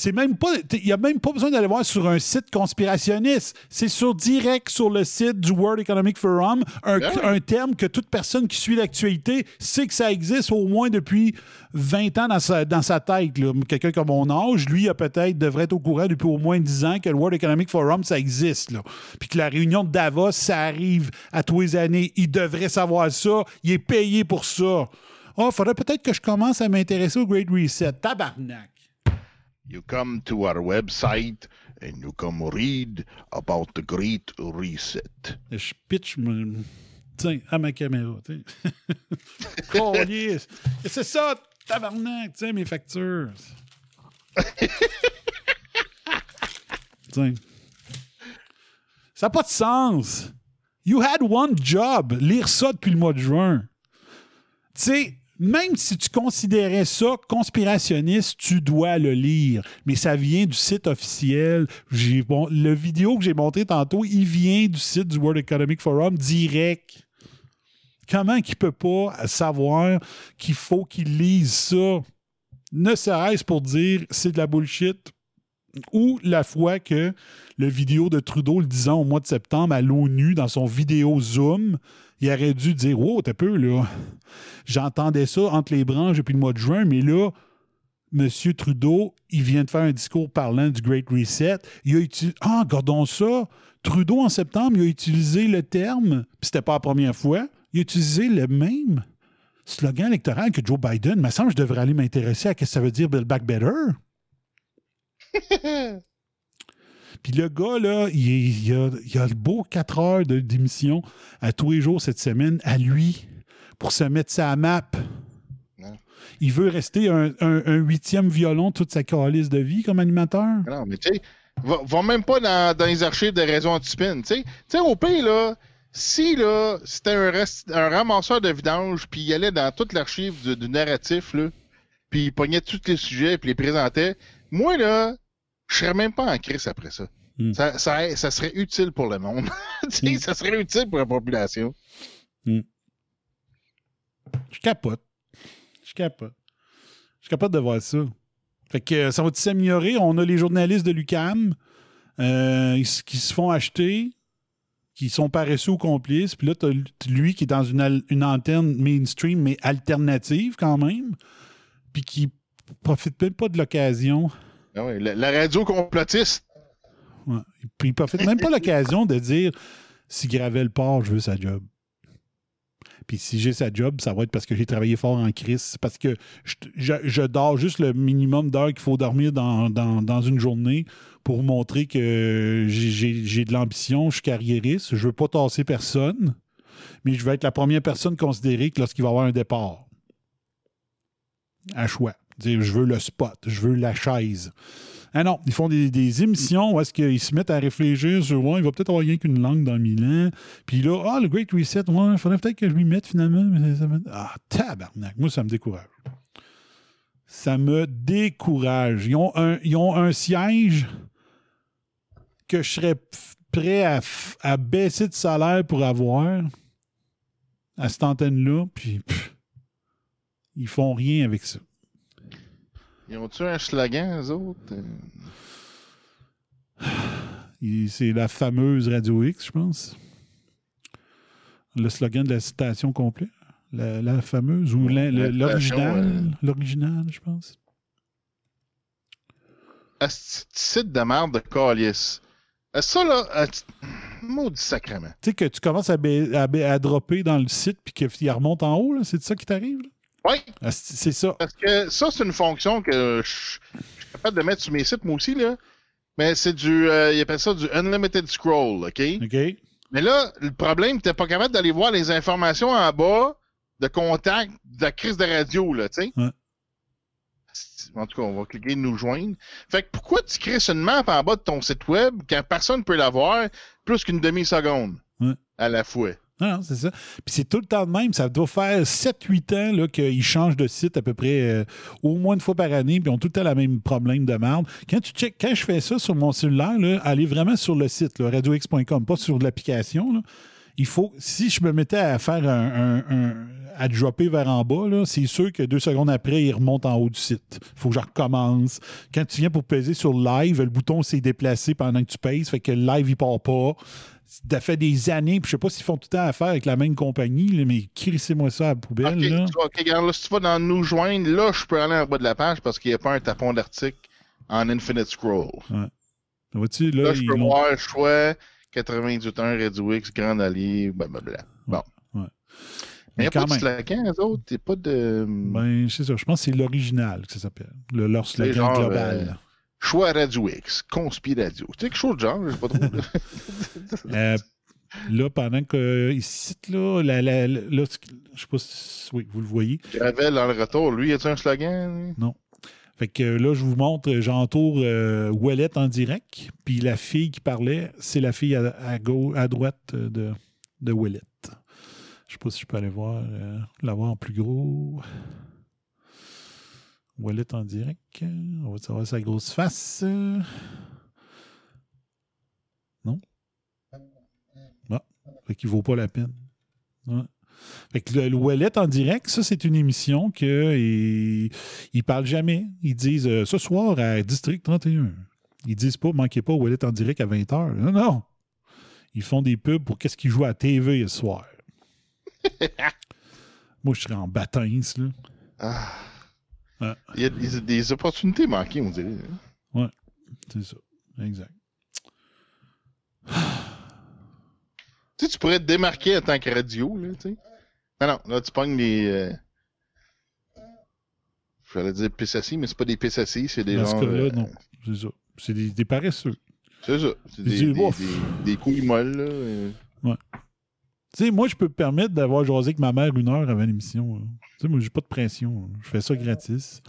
C'est même pas. Il n'y a même pas besoin d'aller voir sur un site conspirationniste. C'est sur direct sur le site du World Economic Forum, un, Ben un terme que toute personne qui suit l'actualité sait que ça existe au moins depuis 20 ans dans sa, dans sa tête. Quelqu'un comme mon âge, lui, a peut-être devrait être au courant depuis au moins 10 ans que le World Economic Forum, ça existe. Là. Puis que la réunion de Davos, ça arrive à tous les années. Il devrait savoir ça. Il est payé pour ça. Oh, faudrait peut-être que je commence à m'intéresser au Great Reset. Tabarnak. You come to our website and you come read about the Great Reset. Je pitch me- tiens, à ma caméra. Câlisse. C'est ça, tabarnak. Tiens, mes factures. tiens. Ça n'a pas de sens. You had one job. Lire ça depuis le mois de juin. Tu sais, même si tu considérais ça conspirationniste, tu dois le lire. Mais ça vient du site officiel. Bon, le vidéo que j'ai montré tantôt, il vient du site du World Economic Forum direct. Comment qu'il peut pas savoir qu'il faut qu'il lise ça? Ne serait-ce pour dire c'est de la bullshit ou la fois que le vidéo de Trudeau le disant au mois de septembre à l'ONU dans son vidéo Zoom, il aurait dû dire Wow, t'es peu, là. J'entendais ça entre les branches depuis le mois de juin, mais là, M. Trudeau, il vient de faire un discours parlant du Great Reset. Il a utilisé. Ah, regardons ça. Trudeau, en septembre, il a utilisé le terme, puis c'était pas la première fois, il a utilisé le même slogan électoral que Joe Biden. Il me semble que je devrais aller m'intéresser à ce que ça veut dire Build Back Better. Puis le gars, là, il, il a, il a le beau 4 heures d'émission à tous les jours cette semaine à lui pour se mettre sa map. Non. Il veut rester un, un- un huitième violon toute sa calice de vie comme animateur. Non, mais tu sais, va, va même pas dans, dans les archives de raison anti-spin. Tu sais, au pays, là, si là, c'était un, ramasseur de vidange, puis il allait dans toute l'archive du, du narratif, là, puis il pognait tous les sujets, puis les présentait, moi, là, je serais même pas en crise après ça. Hmm. Ça, ça. ça serait utile pour le monde. Hmm. Ça serait utile pour la population. Je capote. Je capote. Je suis capable de voir ça. Fait que euh, ça va s'améliorer? On a les journalistes de l'UCAM euh, qui se font acheter, qui sont paresseux ou complices. Puis là, t'as lui qui est dans une, une antenne mainstream, mais alternative quand même. Puis qui profite même pas de l'occasion. Ah la, radio complotiste. Puis il profite même pas l'occasion de dire si Gravel part, je veux sa job. Puis si j'ai sa job, ça va être parce que j'ai travaillé fort en crise. Parce que je, dors juste le minimum d'heures qu'il faut dormir dans, une journée pour montrer que j'ai- de l'ambition, je suis carriériste, je veux pas tasser personne, mais je vais être la première personne considérée lorsqu'il va y avoir un départ. À choix. Je veux le spot, je veux la chaise. Ah non, ils font des, émissions où est-ce qu'ils se mettent à réfléchir sur il va peut-être avoir rien qu'une langue dans Milan. Puis là, ah, le Great Reset, il faudrait peut-être que je m'y mette finalement. Mais ça me- Ah, tabarnak, moi, ça me décourage. Ça me décourage. Ils ont un, siège que je serais prêt à baisser de salaire pour avoir à cette antenne-là, puis pff, ils font rien avec ça. Ils ont-tu un slogan, eux autres? Euh, C'est la fameuse Radio X, je pense. Le slogan de la citation complète. La, la fameuse ou l'original. L'original, je pense. De site de merde de calice. Euh, Ça, là, asti- maudit sacrement. Tu sais que tu commences à, à, à dropper dans le site puis qu'il remonte en haut, c'est ça qui t'arrive? Oui, Ah, c'est ça. parce que ça, c'est une fonction que je je suis capable de mettre sur mes sites, moi aussi, là. Mais c'est du, euh, ils appellent ça du Unlimited Scroll, OK? OK? Mais là, le problème, t'es pas capable d'aller voir les informations en bas de contact de la crise de radio, là, tu sais. Ouais. En tout cas, on va cliquer nous joindre. Fait que pourquoi tu crées une map en bas de ton site web quand personne peut la voir plus qu'une demi-seconde Ouais. à la fois? Non, non, c'est ça. Puis c'est tout le temps de même. Ça doit faire 7-8 ans qu'ils changent de site à peu près euh, au moins une fois par année, puis ils ont tout le temps le même problème de merde. Quand, tu check, quand je fais ça sur mon cellulaire, là, allez vraiment sur le site, radiox.com, pas sur l'application. Il faut, si je me mettais à faire un, un- dropper vers en bas, c'est sûr que deux secondes après, il remonte en haut du site. Il faut que je recommence. Quand tu viens pour peser sur live, le bouton s'est déplacé pendant que tu pèses, fait que live, il part pas. Ça fait des années, puis je sais pas s'ils font tout le temps affaire avec la même compagnie, là, mais crissez-moi ça à la poubelle. Ok, là. tu vois, ok, regarde, là, si tu vas dans nous joindre, là, je peux aller en bas de la page parce qu'il n'y a pas un tapon d'article en Infinite Scroll. Vois-tu, là, Là, je peux l'ont- voir choix 98.1 Radio X, Grand Allié, blablabla. Bon. ouais. Mais a quand pas de même. slogan, eux autres. A pas de. Ben, c'est ça. Je pense que c'est l'original que ça s'appelle. Le- leur slogan genre, global. Choix Radio X, Conspi Radio. Tu sais, quelque chose de genre, je sais pas trop. là. Euh, là, pendant que ici, là, la, la- la- là, je sais pas si oui, vous le voyez. Gravel dans le retour, lui, y a-tu un slogan? lui? Fait que là, je vous montre, j'entoure euh, Ouellette en direct, puis la fille qui parlait, c'est la fille à, à, droite de, de Ouellette. Je sais pas si je peux aller voir, euh, la voir en plus gros. Ouellette en direct. On va savoir sa grosse face. Non? Ah, fait qu'il vaut pas la peine. Ouais. Fait que le, le Ouellet en direct, ça, c'est une émission que ils, parlent jamais. Ils disent euh, ce soir à District 31. Ils disent pas manquez pas Ouellet en direct à 20h. Non, non. Ils font des pubs pour qu'est-ce qu'ils jouent à TV ce soir. Moi, je serais en bâtins, là. Ah. Ouais. Il y a des, des opportunités manquées, on dirait. hein. C'est ça. Exact. Tu sais, tu pourrais te démarquer en tant que radio, là, tu sais. Non, non, là, tu pognes les. Euh... J'allais dire PSSI, mais c'est pas des PSSI, c'est des Dans ce gens. euh, non. C'est ça. C'est des, des paresseux. C'est ça. C'est des, couilles molles, là. euh. Tu sais, moi, je peux me permettre d'avoir jasé avec ma mère une heure avant l'émission. Tu sais, moi, j'ai pas de pression. Je fais ça gratis.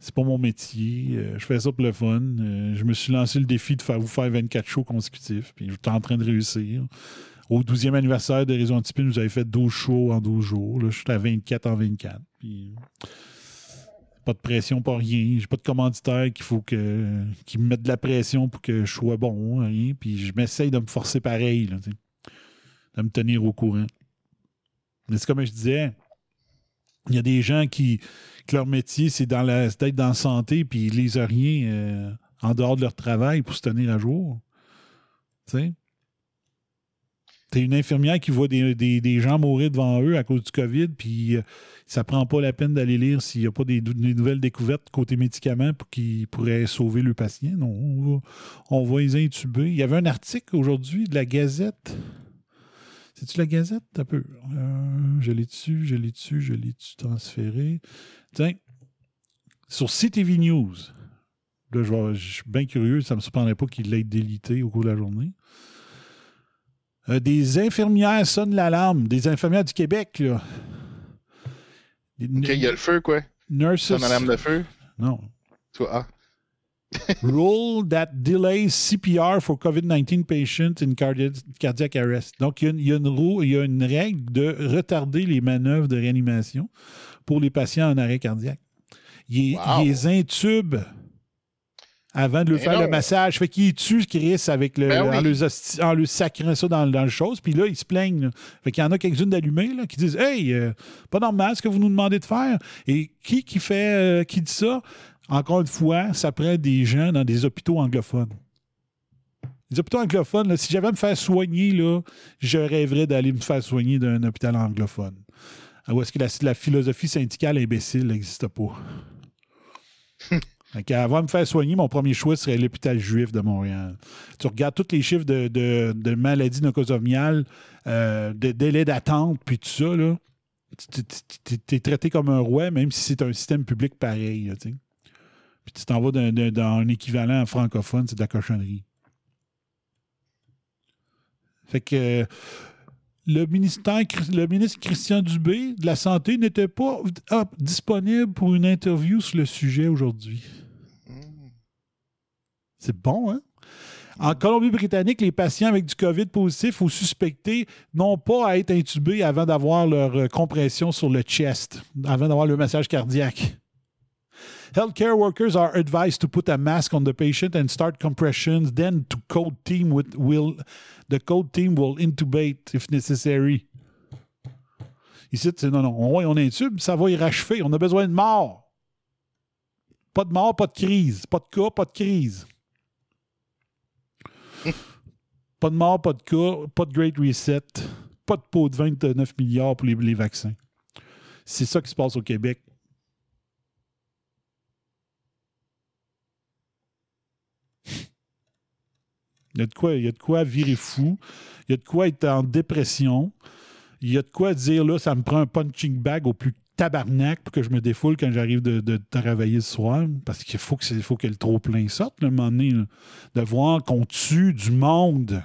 C'est pas mon métier. Euh, je fais ça pour le fun. Euh, je me suis lancé le défi de faire vous faire 24 shows consécutifs. Puis j'étais en train de réussir. Au 12e anniversaire de Raison Antipine, nous avez fait 12 shows en 12 jours. Là, je suis à 24 en 24. Puis pas de pression, pas rien. J'ai pas de commanditaire qu'il faut que qui me mette de la pression pour que je sois bon, rien. Puis je m'essaye de me forcer pareil, là, de me tenir au courant. Mais c'est comme je disais, Il y a des gens qui, que leur métier, c'est dans la, d'être dans la santé, puis ils lisent rien euh, en dehors de leur travail pour se tenir à jour. Tu sais? T'es une infirmière qui voit des, des- des gens mourir devant eux à cause du COVID, puis euh, ça prend pas la peine d'aller lire s'il n'y a pas des, nouvelles découvertes côté médicaments pour qui pourraient sauver le patient. Non, on on va les intuber. Il y avait un article aujourd'hui de la Gazette. C'est-tu la Gazette? Un peu. Euh, je l'ai dessus, je l'ai dessus, je l'ai dessus transféré. Tiens, sur CTV News. Là, je, suis bien curieux, ça ne me surprendrait pas qu'il l'ait délité au cours de la journée. Euh, des infirmières sonnent l'alarme. Des infirmières du Québec, là. Des OK, il y a le feu, quoi. nurses. Ça, une lame de feu. Non. Toi, ah. Rule that delays CPR for COVID-19 patients in cardi- cardiac arrest. Donc, il y a une, il y a une il y a une règle de retarder les manœuvres de réanimation pour les patients en arrêt cardiaque. Il, Wow. il les intube avant de lui faire non. le massage. Fait qu'il tue Chris avec le, Ben oui. en, le, en le sacrant ça dans, dans le chose. Puis là, ils se plaignent. là. Fait qu'il y en a quelques-unes d'allumées là, qui disent Hey, euh, pas normal ce que vous nous demandez de faire. Et qui qui fait euh, qui dit ça? Encore une fois, ça prend des gens dans des hôpitaux anglophones. Les hôpitaux anglophones, là, si j'avais à me faire soigner, là, je rêverais d'aller me faire soigner d'un hôpital anglophone. Ah, Où est-ce que la, la philosophie syndicale imbécile n'existe pas? Fait qu'avant de me faire soigner, mon premier choix serait l'hôpital juif de Montréal. Tu regardes tous les chiffres de, de, de maladies nosocomiales, euh, de délais d'attente, puis tout ça, là. Tu es traité comme un roi, même si c'est un système public pareil. là. Puis tu t'en vas dans un équivalent francophone, c'est de la cochonnerie. Fait que le, ministère, le ministre Christian Dubé de la Santé n'était pas ah, disponible pour une interview sur le sujet aujourd'hui. C'est bon, hein? En Colombie-Britannique, les patients avec du COVID positif ou suspectés n'ont pas à être intubés avant d'avoir leur euh, compression sur le chest, avant d'avoir le massage cardiaque. Healthcare workers are advised to put a mask on the patient and start compressions. Then, to code team with, will the code team will intubate if necessary. Ici, c'est non, non, on, on intube, ça va y rachever. On a besoin de mort. Pas de mort, pas de crise. Pas de cas, pas de crise. pas de mort, pas de cas, pas de Great Reset, pas de pot de 29 milliards pour les, les vaccins. C'est ça qui se passe au Québec. Il y a de quoi, y a de quoi virer fou. Il y a de quoi être en dépression. Il y a de quoi dire là, ça me prend un punching bag au plus tabarnak pour que je me défoule quand j'arrive de, travailler le soir. Parce qu'il faut que, faut que le trop plein sorte, un moment donné, de voir qu'on tue du monde.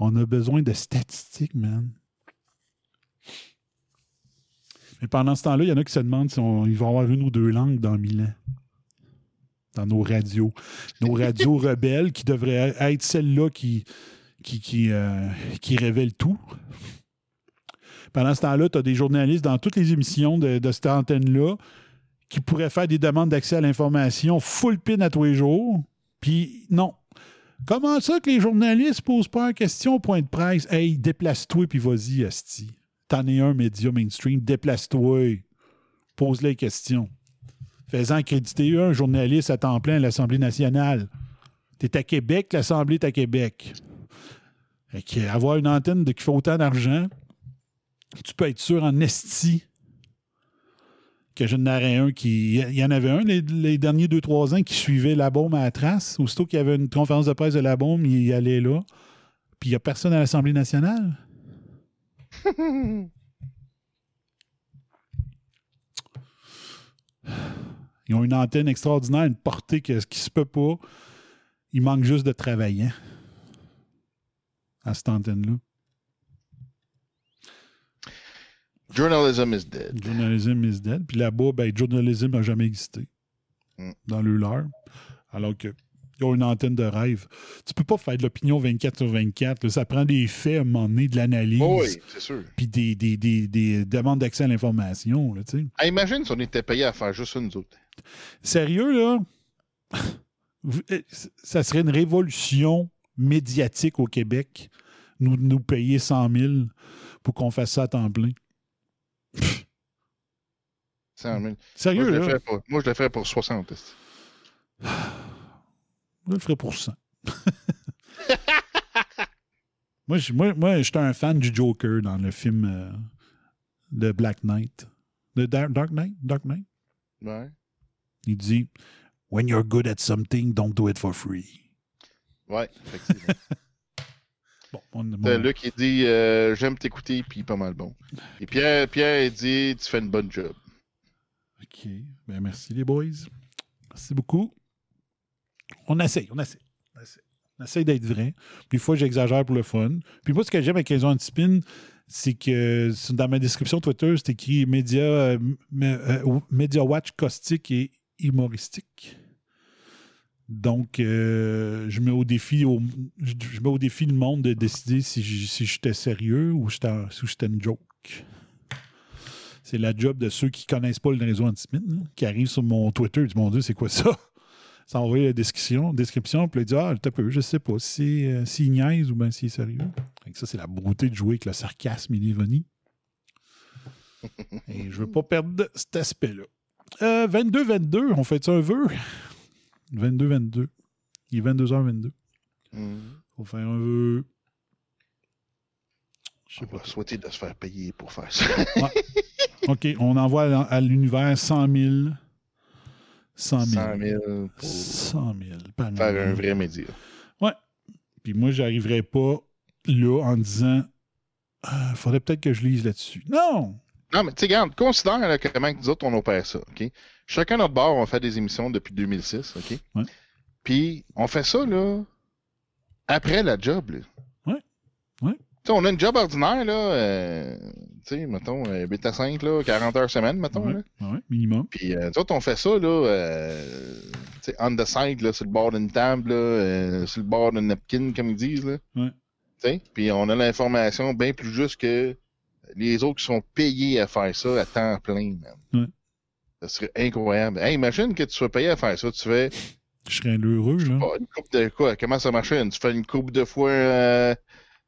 On a besoin de statistiques, man. Mais pendant ce temps-là, il y en a qui se demandent si va y avoir une ou deux langues dans mille ans. Dans nos radios. Nos radios rebelles qui devraient être celles-là qui, qui, qui, euh, qui révèlent tout. Pendant ce temps-là, tu as des journalistes dans toutes les émissions de, de cette antenne-là qui pourraient faire des demandes d'accès à l'information full pin à tous les jours. Puis non. Comment ça que les journalistes posent pas une question au point de presse? Hey, déplace-toi puis vas-y, Asti. T'en es un média mainstream, déplace-toi. Pose les questions. Fais-en accréditer un journaliste à temps plein à l'Assemblée nationale. T'es à Québec, l'Assemblée est à Québec. Avoir une antenne de, qui fait autant d'argent, tu peux être sûr en esti que je n'aurais un qui. Il y en avait un les, derniers 2-3 ans qui suivait la à la trace. Aussitôt qu'il y avait une conférence de presse de la bombe, il allait là. Puis il n'y a personne à l'Assemblée nationale. Ils ont une antenne extraordinaire, une portée que, qui se peut pas. Il manque juste de travailler à cette antenne-là. Journalism is dead. Journalism is dead. Puis là-bas, ben, journalism n'a jamais existé Mm. dans le leur. Alors que ils ont une antenne de rêve. Tu peux pas faire de l'opinion 24 sur 24. là. Ça prend des faits à un moment donné, de l'analyse, oui, c'est sûr. puis des, des- des- des demandes d'accès à l'information. là. Ah, imagine si on était payé à faire juste ça, nous autres. Sérieux, là? Eh, Ça serait une révolution médiatique au Québec. nous, nous payer 100 000 pour qu'on fasse ça à temps plein. 100 000. Moi, Sérieux, je le là? ferais pour, moi, je le ferais pour 60. Je le ferais pour 100. moi, je- moi, moi, j'étais un fan du Joker dans le film euh, de Black Knight. De Dark, Knight? Dark Knight? Ouais. Il dit When you're good at something, don't do it for free. Ouais, effectivement. Bon, on, mon- Luc, il dit euh, J'aime t'écouter, puis pas mal bon. Et Pierre, Pierre, il dit Tu fais une bonne job. OK. Ben, merci, les boys. Merci beaucoup. On essaye, on essaye. On essaye, d'être vrai. Puis, des fois, j'exagère pour le fun. Puis, moi, ce que j'aime avec les anti-spin, c'est que dans ma description Twitter, c'est écrit média, euh, euh, watch caustique et humoristique. Donc, euh, je mets au défi je, mets au défi le monde de décider si j'étais sérieux ou si j'étais une joke. C'est la job de ceux qui connaissent pas le réseau anti-spin, là, qui arrivent sur mon Twitter et disent Mon Dieu, c'est quoi ça? Ça envoie la description, description puis ils disent Ah, t'as peu, je sais pas si euh, s'il niaise ou bien s'il est sérieux. Ça, c'est la beauté de jouer avec le sarcasme et l'ironie. et je veux pas perdre cet aspect-là. Euh, 22-22, on fait ça un vœu? 22-22. Il est 22h22. Mhm. Faut faire un vœu. Je sais On pas. va souhaiter de se faire payer pour faire ça. OK, on envoie à, à l'univers 100 000. 100 000. 100 000 pour 100 000 par faire un vrai média. Puis moi, j'arriverais pas là en disant Ah, faudrait peut-être que je lise là-dessus. Non! Non, mais tu sais, regarde, considère là, comment nous autres, on opère ça, OK? Chacun notre bord, on fait des émissions depuis 2006, OK? Ouais. Puis, on fait ça, là, après la job, là. Ouais. Ouais. Tu sais, on a une job ordinaire, là, euh, tu sais, mettons, euh, 8 à 5, là, 40 heures semaine, mettons, Ouais, là. ouais, minimum. Puis, euh, on fait ça, là, euh, tu sais, on the side, là, sur le bord d'une table, là, euh, sur le bord d'un napkin, comme ils disent, là. Ouais. Tu sais, puis on a l'information bien plus juste que les autres qui sont payés à faire ça à temps plein, man. Ouais. Ça serait incroyable. Hey, imagine que tu sois payé à faire ça. Tu fais Je serais heureux, là. oh, une coupe de quoi? Comment ça marchait? Tu fais une coupe de fois euh,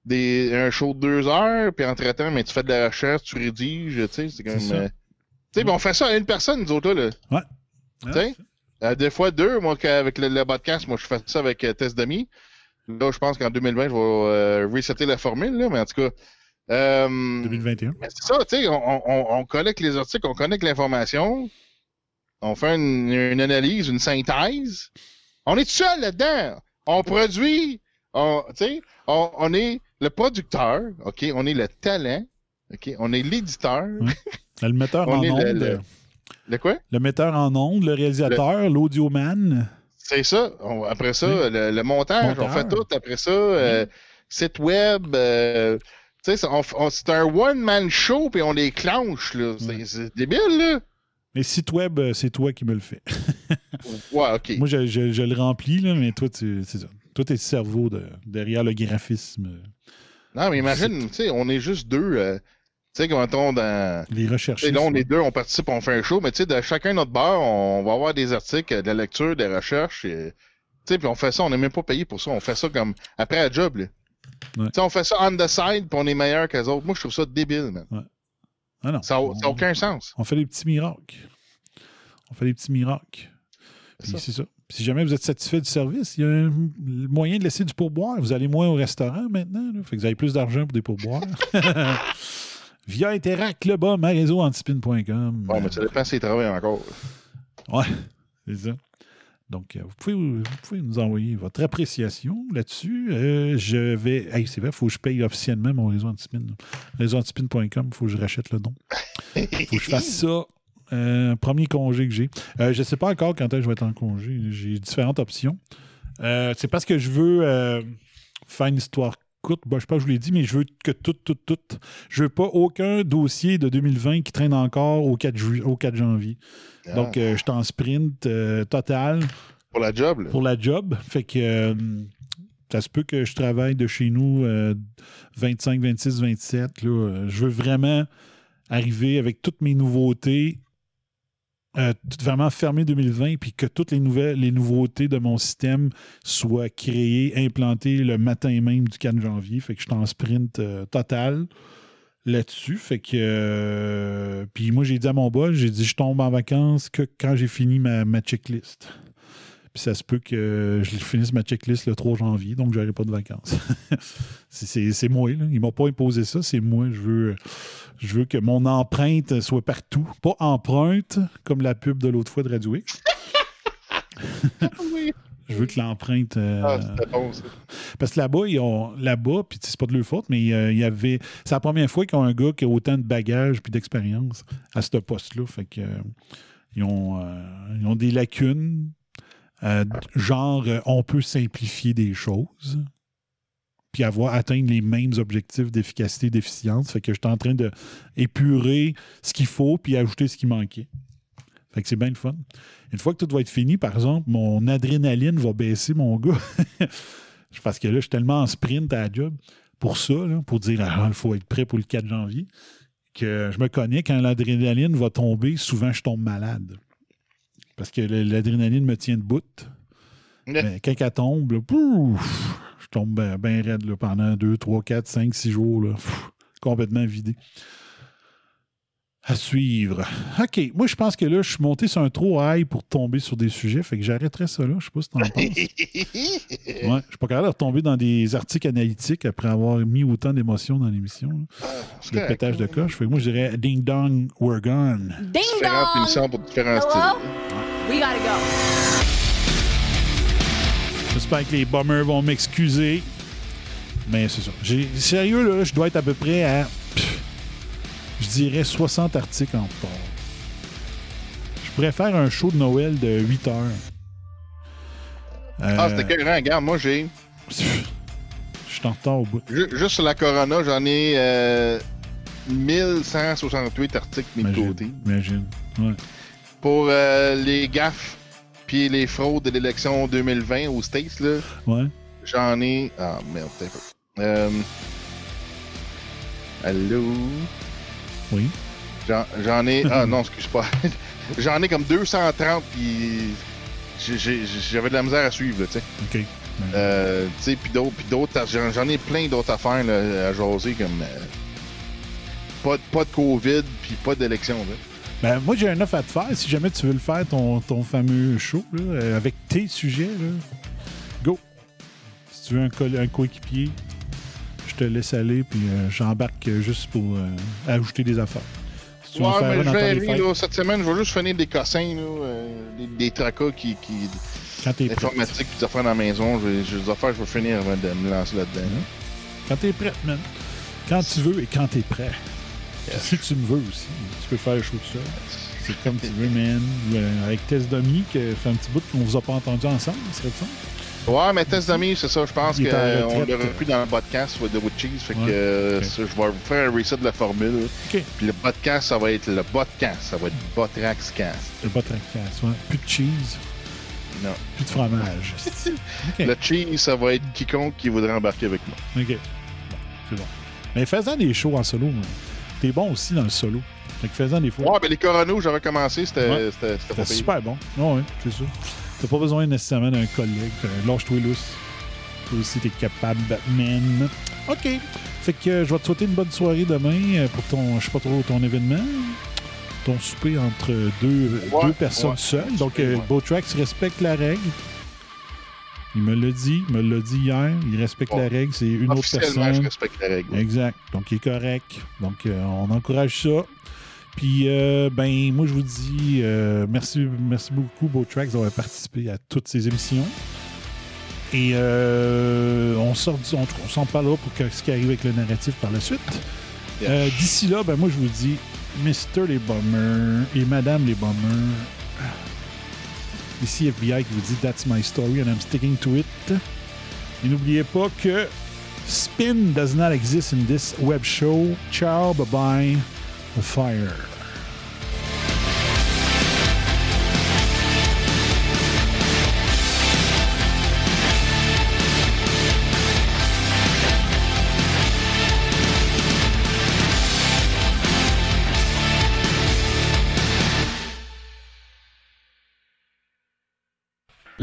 des, un show de deux heures, puis entre-temps, mais tu fais de la recherche, tu rédiges, tu sais, c'est. C'est ça. euh, tu sais, on fait ça à une personne, nous autres, là. Ouais. Tu sais? Euh, des fois deux, moi, qu'avec le, le podcast, moi, je fais ça avec euh, Test Demi. Là, je pense qu'en 2020, je vais euh, resetter la formule, là, mais en tout cas. Euh, 2021. mais c'est ça, tu sais, on, on, on collecte les articles, on connecte l'information, on fait une, une analyse, une synthèse. On est tout seul là-dedans. On produit, on, tu sais, on, on est le producteur, OK? On est le talent, OK? On est l'éditeur. Le metteur On en est onde. le- Le quoi? Le metteur en onde, le réalisateur, l'audioman. C'est ça. On- après ça, Oui. le, le montage, on fait tout. Après ça, euh, site web. euh, tu sais, c'est- un one-man show, puis on les clenche, là. C'est débile, là. Les sites web, euh, c'est toi qui me le fais. Ouais, OK. Moi, je, je- je le remplis, là, mais toi, tu- c'est ça. Toi, t'es le cerveau de- derrière le graphisme, Non, mais imagine, tu sais, on est juste deux. euh, tu sais, quand on dans. les recherches. là, on est deux, on participe, on fait un show, mais tu sais, de chacun notre bord, on va avoir des articles, de la lecture, des recherches. et- Tu sais, puis on fait ça, on n'est même pas payé pour ça. On fait ça comme après la job, là. Ouais. Tu sais, on fait ça on the side, puis on est meilleur que les autres. Moi, je trouve ça débile, man. Ah non. Ça n'a aucun sens. on fait des petits miracles. On fait des petits miracles. C'est ça. Si jamais vous êtes satisfait du service, il y a un moyen de laisser du pourboire. Vous allez moins au restaurant maintenant. Là. Fait que vous avez plus d'argent pour des pourboires. Via Interact, le bas, réseau-antispin.com. Ouais, mais ça dépend s'ils travaillent encore. Ouais, c'est ça. Donc, euh, vous pouvez, vous pouvez nous envoyer votre appréciation là-dessus. Euh, je vais. Hey, c'est vrai, il faut que je paye officiellement mon réseau antispin. Réseauantispin.com, il faut que je rachète le don. Il faut que je fasse ça. Euh, premier congé que j'ai. Euh, je ne sais pas encore quand est-ce que je vais être en congé. J'ai différentes options. Euh, c'est parce que je veux faire une histoire courte. Bon, je sais pas, je vous l'ai dit, mais je veux que tout, tout, tout. Je veux pas aucun dossier de 2020 qui traîne encore au 4, ju- au 4 janvier. Ah, Donc, je suis en sprint total pour la job, là. pour la job. Fait que ça se peut que je travaille de chez nous euh, 25, 26, 27. Là. Je veux vraiment arriver avec toutes mes nouveautés euh, vraiment fermé 2020, puis que toutes les nouvelles, les nouveautés de mon système soient créées, implantées le matin même du 4 janvier. Fait que je suis en sprint euh, total là-dessus. Fait que. euh, puis moi, j'ai dit à mon boss, j'ai dit, je tombe en vacances que quand j'ai fini ma, ma checklist. Puis ça se peut que je finisse ma checklist le 3 janvier, donc j'aurai pas de vacances. C'est- moi, là. Il m'a pas imposé ça, c'est moi. Je veux, je veux que mon empreinte soit partout. Pas empreinte, comme la pub de l'autre fois de Radio X. Oui. Je veux que l'empreinte. euh, Ah, bon, parce que là-bas, ils ont là-bas, puis c'est pas de leur faute, mais euh, il y avait. C'est la première fois qu'ils ont un gars qui a autant de bagages puis d'expérience à ce poste-là. Fait que euh, ils, ont, euh, ils ont des lacunes. euh, genre, on peut simplifier des choses puis avoir atteindre les mêmes objectifs d'efficacité et d'efficience. Fait que j'étais en train de épurer ce qu'il faut puis ajouter ce qui manquait. Fait que c'est bien le fun. Une fois que tout va être fini, par exemple, mon adrénaline va baisser, mon gars. Parce que là, je suis tellement en sprint à la job pour ça, là, pour dire ah, il faut être prêt pour le 4 janvier, que je me connais, quand l'adrénaline va tomber, souvent je tombe malade. Parce que l'adrénaline me tient debout. Mais quand elle tombe, là, pouf, tombe bien raide là, pendant 2, 3, 4, 5, 6 jours. Là, Pff, complètement vidé. À suivre. OK. Moi, je pense que là, je suis monté sur un trop high pour tomber sur des sujets. Fait que j'arrêterai ça là. Je sais pas si t'en penses. Ouais, je suis pas capable de retomber dans des articles analytiques après avoir mis autant d'émotions dans l'émission. là. C'est Le correct. pétage de coche. Fait que moi, je dirais Ding Dong, we're gone. Ding Différentes dong! émissions pour différents Hello? styles. We gotta go. J'espère que les bombers vont m'excuser. Mais c'est ça. Sérieux, là, je dois être à peu près à. pff, je dirais 60 articles en retard. Je pourrais faire un show de Noël de 8 heures. Euh, Ah, c'était cohérent. Regarde, moi, j'ai. Je suis en retard au bout. ju- Juste sur la Corona, j'en ai euh, 1168 articles mis de côté. Imagine. Ouais. Pour euh, les gaffes puis les fraudes de l'élection 2020 aux States, là, Ouais. j'en ai. Ah, merde, t'es un peu. Euh... Allô? Oui. J'en ai. Ah non, excuse pas. J'en ai comme 230 puis j'avais de la misère à suivre, tu sais. OK. Euh, tu sais, puis d'autres, j'en ai plein d'autres affaires là, à jaser comme euh, pas, de- pas de COVID puis pas d'élection. là. Ben, moi, j'ai un offre à te faire. Si jamais tu veux le faire, ton, ton fameux show, là, euh, avec tes sujets, là, go. Si tu veux un, coéquipier, je te laisse aller, puis euh, j'embarque juste pour euh, ajouter des affaires. Si Ouais, mais je vais là, cette semaine, je vais juste finir des cossins, euh, des, des tracas qui, qui puis des affaires dans la maison. Je vais, j'ai des affaires, je vais finir avant de me lancer là-dedans. là. Quand t'es prêt, man. Quand tu veux et quand t'es prêt. Si tu me veux aussi, tu peux faire le show tout seul. C'est comme tu veux, man. Euh, avec Tess Domi, qui fait un petit bout qu'on vous a pas entendu ensemble, ce serait fun. Ouais, mais test d'amis, c'est ça. Je pense qu'on l'aurait plus dans le podcast de Wood Cheese. Fait Ouais. que euh, ça, je vais vous faire un reset de la formule. OK. Puis le podcast, ça va être le podcast. Ça va être Botrax Cast. Le bas tracasse, ouais. Plus de cheese, Non. plus de fromage. Le cheese, ça va être quiconque qui voudrait embarquer avec moi. OK. Bon, c'est bon. Mais fais-en des shows en solo, man. T'es bon aussi dans le solo. Fait que fais-en des fois. Ouais, ben les Coronos, j'avais commencé, c'était Ouais. c'était- c'était C'était pas pire. super bon. Ouais, ouais, c'est ça. T'as pas besoin nécessairement d'un collègue. Euh, Lâche-toi lousse. Toi aussi, t'es capable, Batman. OK. Fait que euh, je vais te souhaiter une bonne soirée demain euh, pour ton, je sais pas trop, ton événement. Ton souper entre deux, Ouais, deux personnes seules. Donc, euh. Botrax respecte la règle. Il me l'a dit, il me l'a dit hier. Il respecte Bon. la règle. C'est une autre personne. je respecte la règle. Exact. Donc, il est correct. Donc, euh, on encourage ça. Puis, euh, ben, moi, je vous dis euh, merci, merci beaucoup, Beautrax, d'avoir participé à toutes ces émissions. Et euh, on sort, du- on, on s'en parlera pour que- ce qui arrive avec le narratif par la suite. Euh, D'ici là, ben, moi, je vous dis, Mr. les Bombers et Madame les Bombers. Ici FBI qui vous dit That's my story and I'm sticking to it. Et n'oubliez pas que spin does not exist in this web show. Ciao, bye bye, the fire.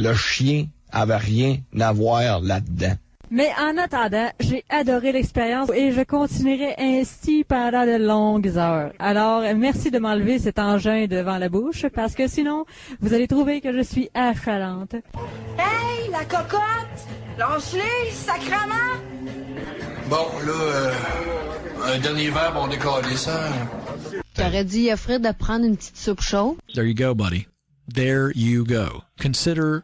Le chien avait rien à voir là-dedans. Mais en attendant, j'ai adoré l'expérience et je continuerai ainsi pendant de longues heures. Alors, merci de m'enlever cet engin devant la bouche parce que sinon, vous allez trouver que je suis affalante. Hey, la cocotte! Lâche-les, sacrement! Bon, là, euh, un dernier verre, on décolle ça. J'aurais dit à Fred de prendre une petite soupe chaude. There you go, buddy. There you go. Consider